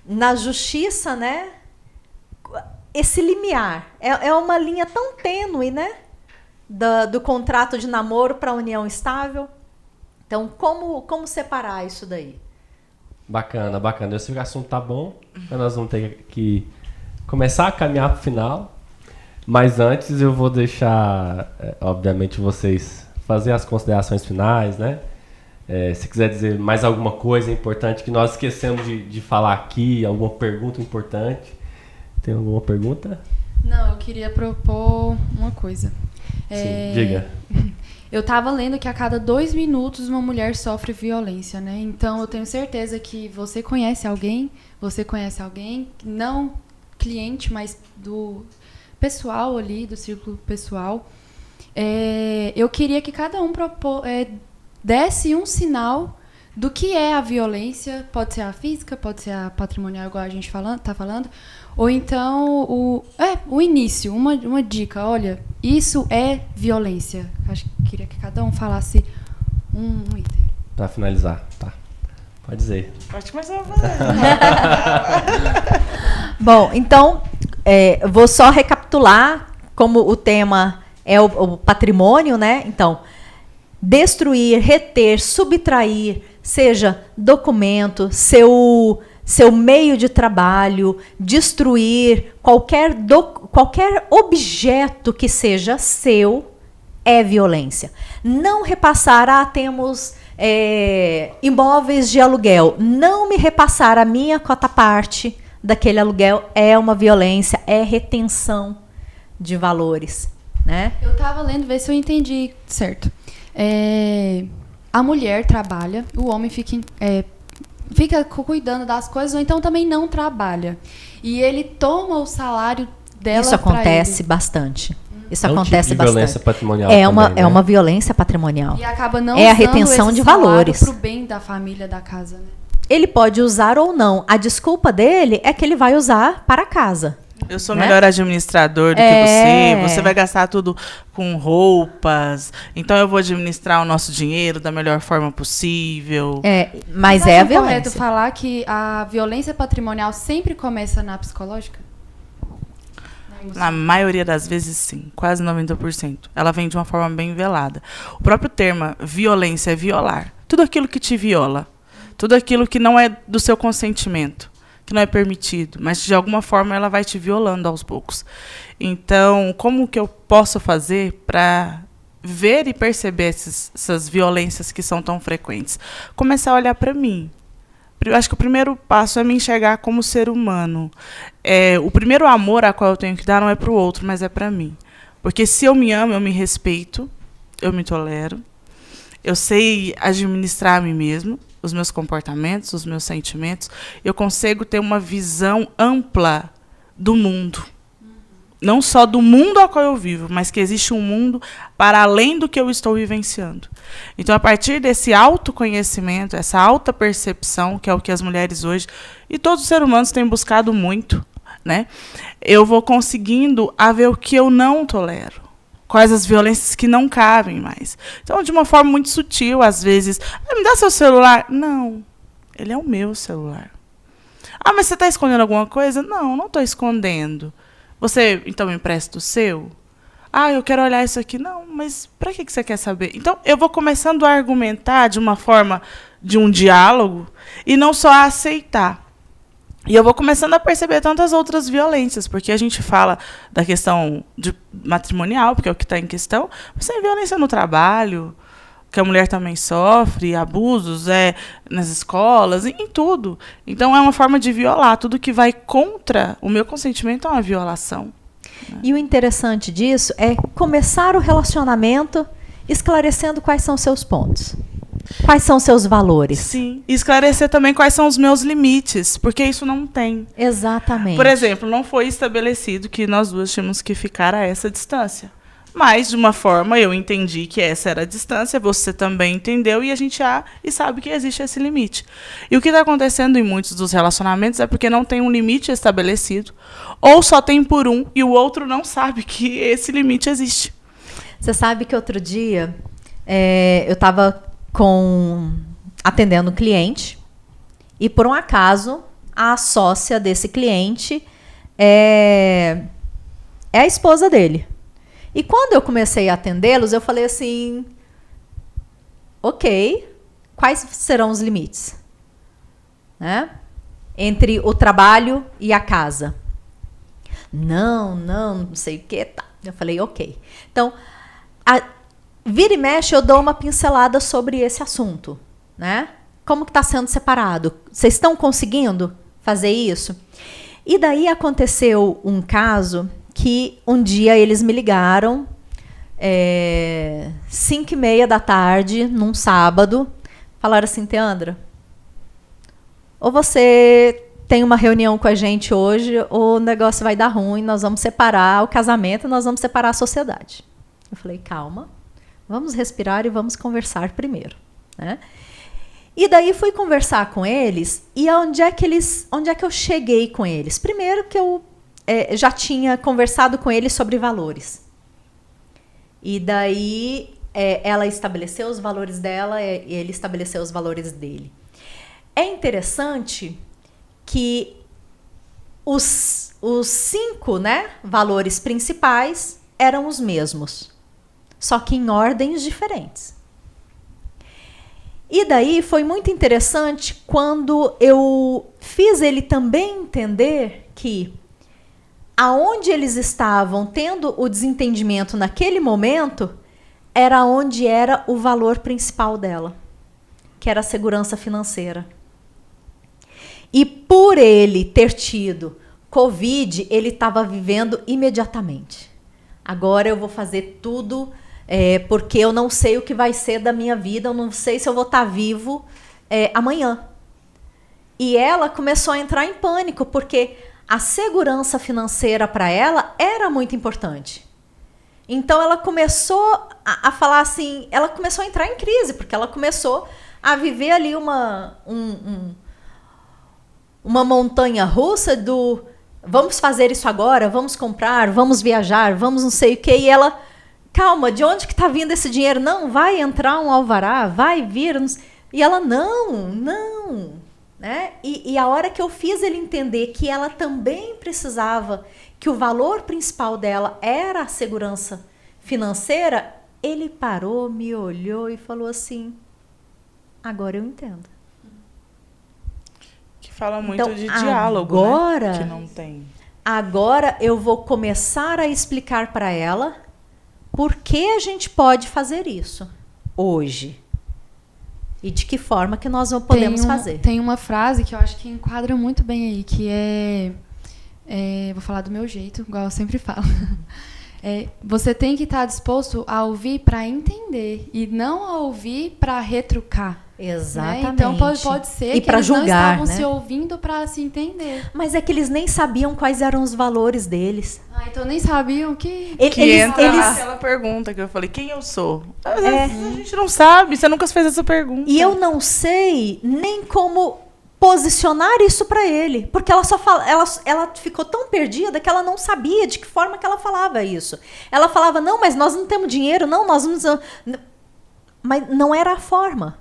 na justiça, né? Esse limiar é, é uma linha tão tênue, né? Da- do contrato de namoro para a união estável. Então, como, como separar isso daí? Bacana, bacana. Eu sei que o assunto tá bom, mas nós vamos ter que começar a caminhar pro final. Mas antes eu vou deixar, é, obviamente, vocês fazer as considerações finais, né? É, se quiser dizer mais alguma coisa importante que nós esquecemos de, de falar aqui, alguma pergunta importante. Tem alguma pergunta? Não, eu queria propor uma coisa. Sim, diga. (laughs) Eu tava lendo que a cada dois minutos uma mulher sofre violência, né? Então eu tenho certeza que você conhece alguém, você conhece alguém, não cliente, mas do pessoal ali, do círculo pessoal. É, eu queria que cada um propor, é, desse um sinal do que é a violência, pode ser a física, pode ser a patrimonial, igual a gente falando, tá falando, ou então o, é, o início, uma, uma dica, olha, isso é violência. Acho que queria que cada um falasse um, um item. Pra finalizar, tá. Pode dizer. Pode começar a fazer. (laughs) Bom, então, é, vou só recapitular como o tema é o, o patrimônio, né? Então, destruir, reter, subtrair, seja documento, seu, seu meio de trabalho, destruir qualquer, qualquer objeto que seja seu é violência. Não repassar, ah, temos é, imóveis de aluguel. Não me repassar a minha cota parte daquele aluguel é uma violência, é retenção de valores, né? Eu tava lendo, ver se eu entendi certo. É, a mulher trabalha, o homem fica, em- é, fica cu- cuidando das coisas, ou então também não trabalha. E ele toma o salário dela Isso acontece ele. bastante. Isso é um acontece tipo de bastante. violência patrimonial é uma também, né? é uma violência patrimonial. E acaba não É a usando retenção esse de salário valores. pro bem da família da casa, né? Ele pode usar ou não. A desculpa dele é que ele vai usar para casa. Eu sou Né? melhor administrador do É. que você. Você vai gastar tudo com roupas. Então eu vou administrar o nosso dinheiro da melhor forma possível. É, mas Vocês é a acham correto violência. falar que a violência patrimonial sempre começa na psicológica? Na maioria das vezes, sim. Quase 90%. Ela vem de uma forma bem velada. O próprio termo violência é violar. Tudo aquilo que te viola. Tudo aquilo que não é do seu consentimento. Que não é permitido. Mas, de alguma forma, ela vai te violando aos poucos. Então, como que eu posso fazer para ver e perceber esses- essas violências que são tão frequentes? Começar a olhar para mim. Eu acho que o primeiro passo é me enxergar como ser humano. É, o primeiro amor a qual eu tenho que dar não é para o outro, mas é para mim. Porque se eu me amo, eu me respeito, eu me tolero, eu sei administrar a mim mesmo, os meus comportamentos, os meus sentimentos, eu consigo ter uma visão ampla do mundo. Não só do mundo ao qual eu vivo, mas que existe um mundo para além do que eu estou vivenciando. Então, a partir desse autoconhecimento, essa alta percepção, que é o que as mulheres hoje e todos os seres humanos têm buscado muito, né? Eu vou conseguindo a ver o que eu não tolero. Quais as violências que não cabem mais. Então, de uma forma muito sutil, às vezes, ah, me dá seu celular. Não, ele é o meu celular. Ah, mas você está escondendo alguma coisa? Não, não estou escondendo. Você, então, me empresta o seu? Ah, eu quero olhar isso aqui. Não, mas para que que você quer saber? Então, eu vou começando a argumentar de uma forma de um diálogo e não só a aceitar. E eu vou começando a perceber tantas outras violências, porque a gente fala da questão de matrimonial, porque é o que está em questão, mas tem violência no trabalho, que a mulher também sofre, abusos é, nas escolas, em, em tudo. Então é uma forma de violar. Tudo que vai contra o meu consentimento é uma violação. E o interessante disso é começar o relacionamento esclarecendo quais são os seus pontos. Quais são os seus valores. Sim. E esclarecer também quais são os meus limites, porque isso não tem. Exatamente. Por exemplo, não foi estabelecido que nós duas tínhamos que ficar a essa distância. Mas, de uma forma, eu entendi que essa era a distância, você também entendeu, e a gente já e sabe que existe esse limite. E o que está acontecendo em muitos dos relacionamentos é porque não tem um limite estabelecido, ou só tem por um, e o outro não sabe que esse limite existe. Você sabe que outro dia é, eu estava com atendendo um cliente e por um acaso a sócia desse cliente é, é a esposa dele. E quando eu comecei a atendê-los, eu falei assim: ok, quais serão os limites? Né? Entre o trabalho e a casa. Não, não, não sei o que. Tá. Eu falei, ok. Então, a, vira e mexe, eu dou uma pincelada sobre esse assunto, né? Como que está sendo separado? Vocês estão conseguindo fazer isso? E daí aconteceu um caso que um dia eles me ligaram, é, cinco e meia da tarde, num sábado, falaram assim, Teandra, ou você tem uma reunião com a gente hoje, ou o negócio vai dar ruim, nós vamos separar o casamento, nós vamos separar a sociedade. Eu falei, calma, vamos respirar e vamos conversar primeiro. Né? E daí fui conversar com eles, e onde é que eles, onde é que eu cheguei com eles? Primeiro que eu é, já tinha conversado com eles sobre valores. E daí é, ela estabeleceu os valores dela é, e ele estabeleceu os valores dele. É interessante que os, os cinco né, valores principais eram os mesmos, só que em ordens diferentes. E daí foi muito interessante quando eu fiz ele também entender que aonde eles estavam tendo o desentendimento naquele momento era onde era o valor principal dela, que era a segurança financeira. E por ele ter tido Covid, ele estava vivendo imediatamente. Agora eu vou fazer tudo é, porque eu não sei o que vai ser da minha vida, eu não sei se eu vou estar vivo é, amanhã. E ela começou a entrar em pânico, porque a segurança financeira para ela era muito importante. Então ela começou a, a, falar assim, ela começou a entrar em crise, porque ela começou a viver ali uma, um, um, uma montanha russa do vamos fazer isso agora, vamos comprar, vamos viajar, vamos não sei o que, e ela, calma, de onde que está vindo esse dinheiro? Não, vai entrar um alvará, vai vir, e ela, não, não, né? E, e a hora que eu fiz ele entender que ela também precisava, que o valor principal dela era a segurança financeira, ele parou, me olhou e falou assim: agora eu entendo. Que fala muito então, de diálogo, né? agora, né? Que não tem. Agora eu vou começar a explicar para ela por que a gente pode fazer isso hoje e de que forma que nós podemos tem um, fazer. Tem uma frase que eu acho que enquadra muito bem aí, que é, é vou falar do meu jeito, igual eu sempre falo. (laughs) É, você tem que estar disposto a ouvir para entender e não a ouvir para retrucar. Exatamente. Né? Então pode, pode ser e que eles julgar, não estavam né? se ouvindo para se entender. Mas é que eles nem sabiam quais eram os valores deles. Ah, então nem sabiam que. Ele, que eles, entra eles... aquela pergunta que eu falei, quem eu sou? É. A gente não sabe, você nunca fez essa pergunta. E eu não sei nem como posicionar isso para ele, porque ela só fala, ela, ela ficou tão perdida que ela não sabia de que forma que ela falava isso. Ela falava: "Não, mas nós não temos dinheiro, não, nós não mas não era a forma.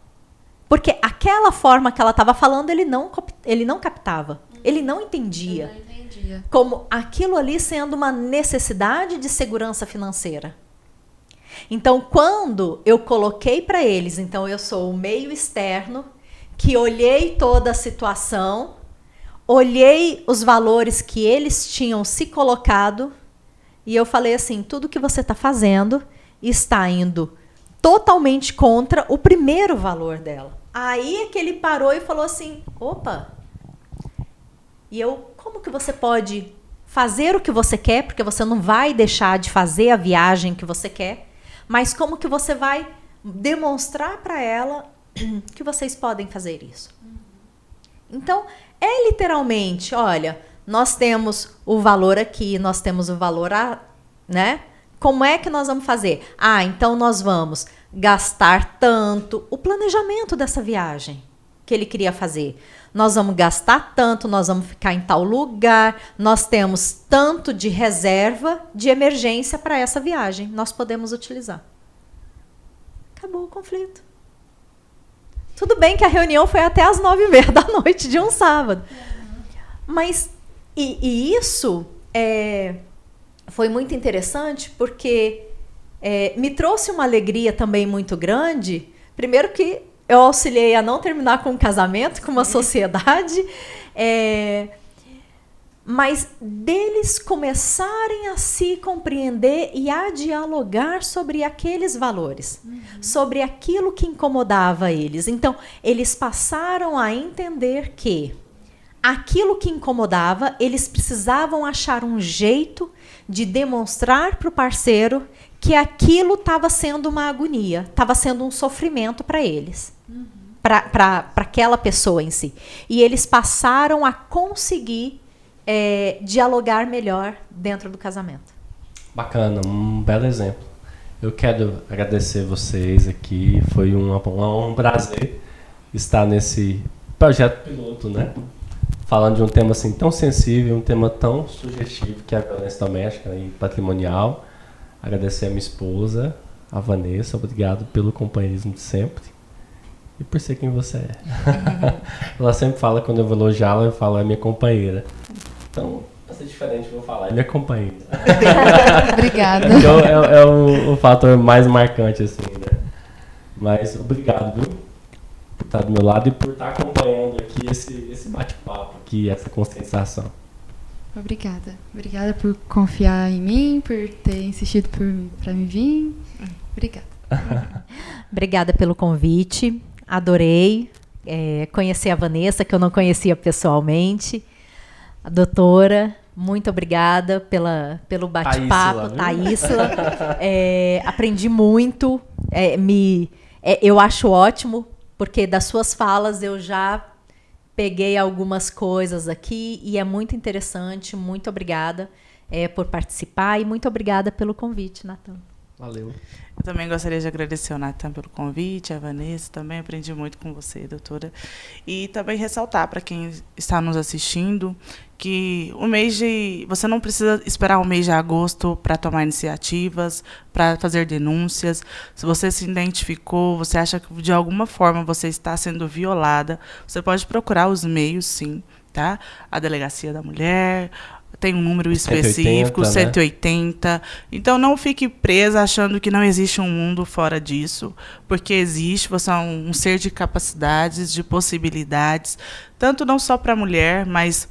Porque aquela forma que ela estava falando, ele não ele não captava. Ele não entendia. Não entendia. Como aquilo ali sendo uma necessidade de segurança financeira. Então, quando eu coloquei para eles, então eu sou o meio externo, que olhei toda a situação, olhei os valores que eles tinham se colocado e eu falei assim: tudo que você está fazendo está indo totalmente contra o primeiro valor dela. Aí é que ele parou e falou assim: opa. E eu, como que você pode fazer o que você quer, porque você não vai deixar de fazer a viagem que você quer, mas como que você vai demonstrar para ela (clears throat) que vocês podem fazer isso. Então, é literalmente, olha, nós temos o valor aqui, nós temos o valor a, né? Como é que nós vamos fazer? Ah, então nós vamos gastar tanto, o planejamento dessa viagem que ele queria fazer. Nós vamos gastar tanto, nós vamos ficar em tal lugar, nós temos tanto de reserva de emergência para essa viagem, nós podemos utilizar. Acabou o conflito. Tudo bem que a reunião foi até as nove e meia da noite de um sábado. Mas, e, e isso é, foi muito interessante porque é, me trouxe uma alegria também muito grande. Primeiro que eu auxiliei a não terminar com um casamento, com uma sociedade. É, mas deles começarem a se compreender e a dialogar sobre aqueles valores, uhum. sobre aquilo que incomodava eles. Então, eles passaram a entender que aquilo que incomodava, eles precisavam achar um jeito de demonstrar para o parceiro que aquilo estava sendo uma agonia, estava sendo um sofrimento para eles. Uhum. Para aquela pessoa em si. E eles passaram a conseguir é, dialogar melhor dentro do casamento. Bacana, um belo exemplo. Eu quero agradecer vocês aqui. Foi um, um, um prazer estar nesse projeto piloto, né? Falando de um tema assim tão sensível, um tema tão sugestivo que é a violência doméstica e patrimonial. Agradecer a minha esposa, a Vanessa, obrigado pelo companheirismo de sempre e por ser quem você é. (laughs) ela sempre fala, quando eu vou elogiá-la, eu falo, é minha companheira. Então, vai ser diferente, vou falar. Ele é companheiro. (laughs) Obrigada. Então, é, é o, o, fator mais marcante, assim, né? Mas obrigado, viu? Por estar do meu lado e por estar acompanhando aqui esse, esse bate-papo aqui, essa conscientização. Obrigada. Obrigada por confiar em mim, por ter insistido para me vir. Obrigada. (laughs) Obrigada pelo convite. Adorei é, conhecer a Vanessa, que eu não conhecia pessoalmente. A doutora, muito obrigada pela, pelo bate-papo, Thaísla. (laughs) É, aprendi muito. É, me, é, eu acho ótimo, porque das suas falas eu já peguei algumas coisas aqui e é muito interessante. Muito obrigada. é, por participar e muito obrigada pelo convite, Natan. Valeu. Eu também gostaria de agradecer ao Natan pelo convite, a Vanessa, também aprendi muito com você, doutora. E também ressaltar para quem está nos assistindo que o mês de. Você não precisa esperar o mês de agosto para tomar iniciativas, para fazer denúncias. Se você se identificou, você acha que de alguma forma você está sendo violada, você pode procurar os meios, sim, tá? A Delegacia da Mulher, tem um número específico, 180, 180. Né? Então não fique presa achando que não existe um mundo fora disso, porque existe, você é um, ser de capacidades, de possibilidades, tanto não só para a mulher, mas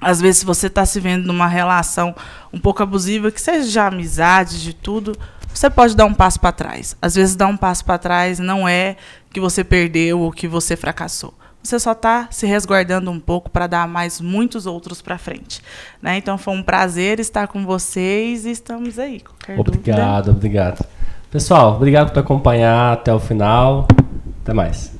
às vezes você está se vendo numa relação um pouco abusiva, que seja de amizade, de tudo, você pode dar um passo para trás. Às vezes dar um passo para trás não é que você perdeu ou que você fracassou você só está se resguardando um pouco para dar mais muitos outros para frente. Né? Então foi um prazer estar com vocês e estamos aí. obrigado, dúvida? obrigado. Pessoal, obrigado por acompanhar até o final. Até mais.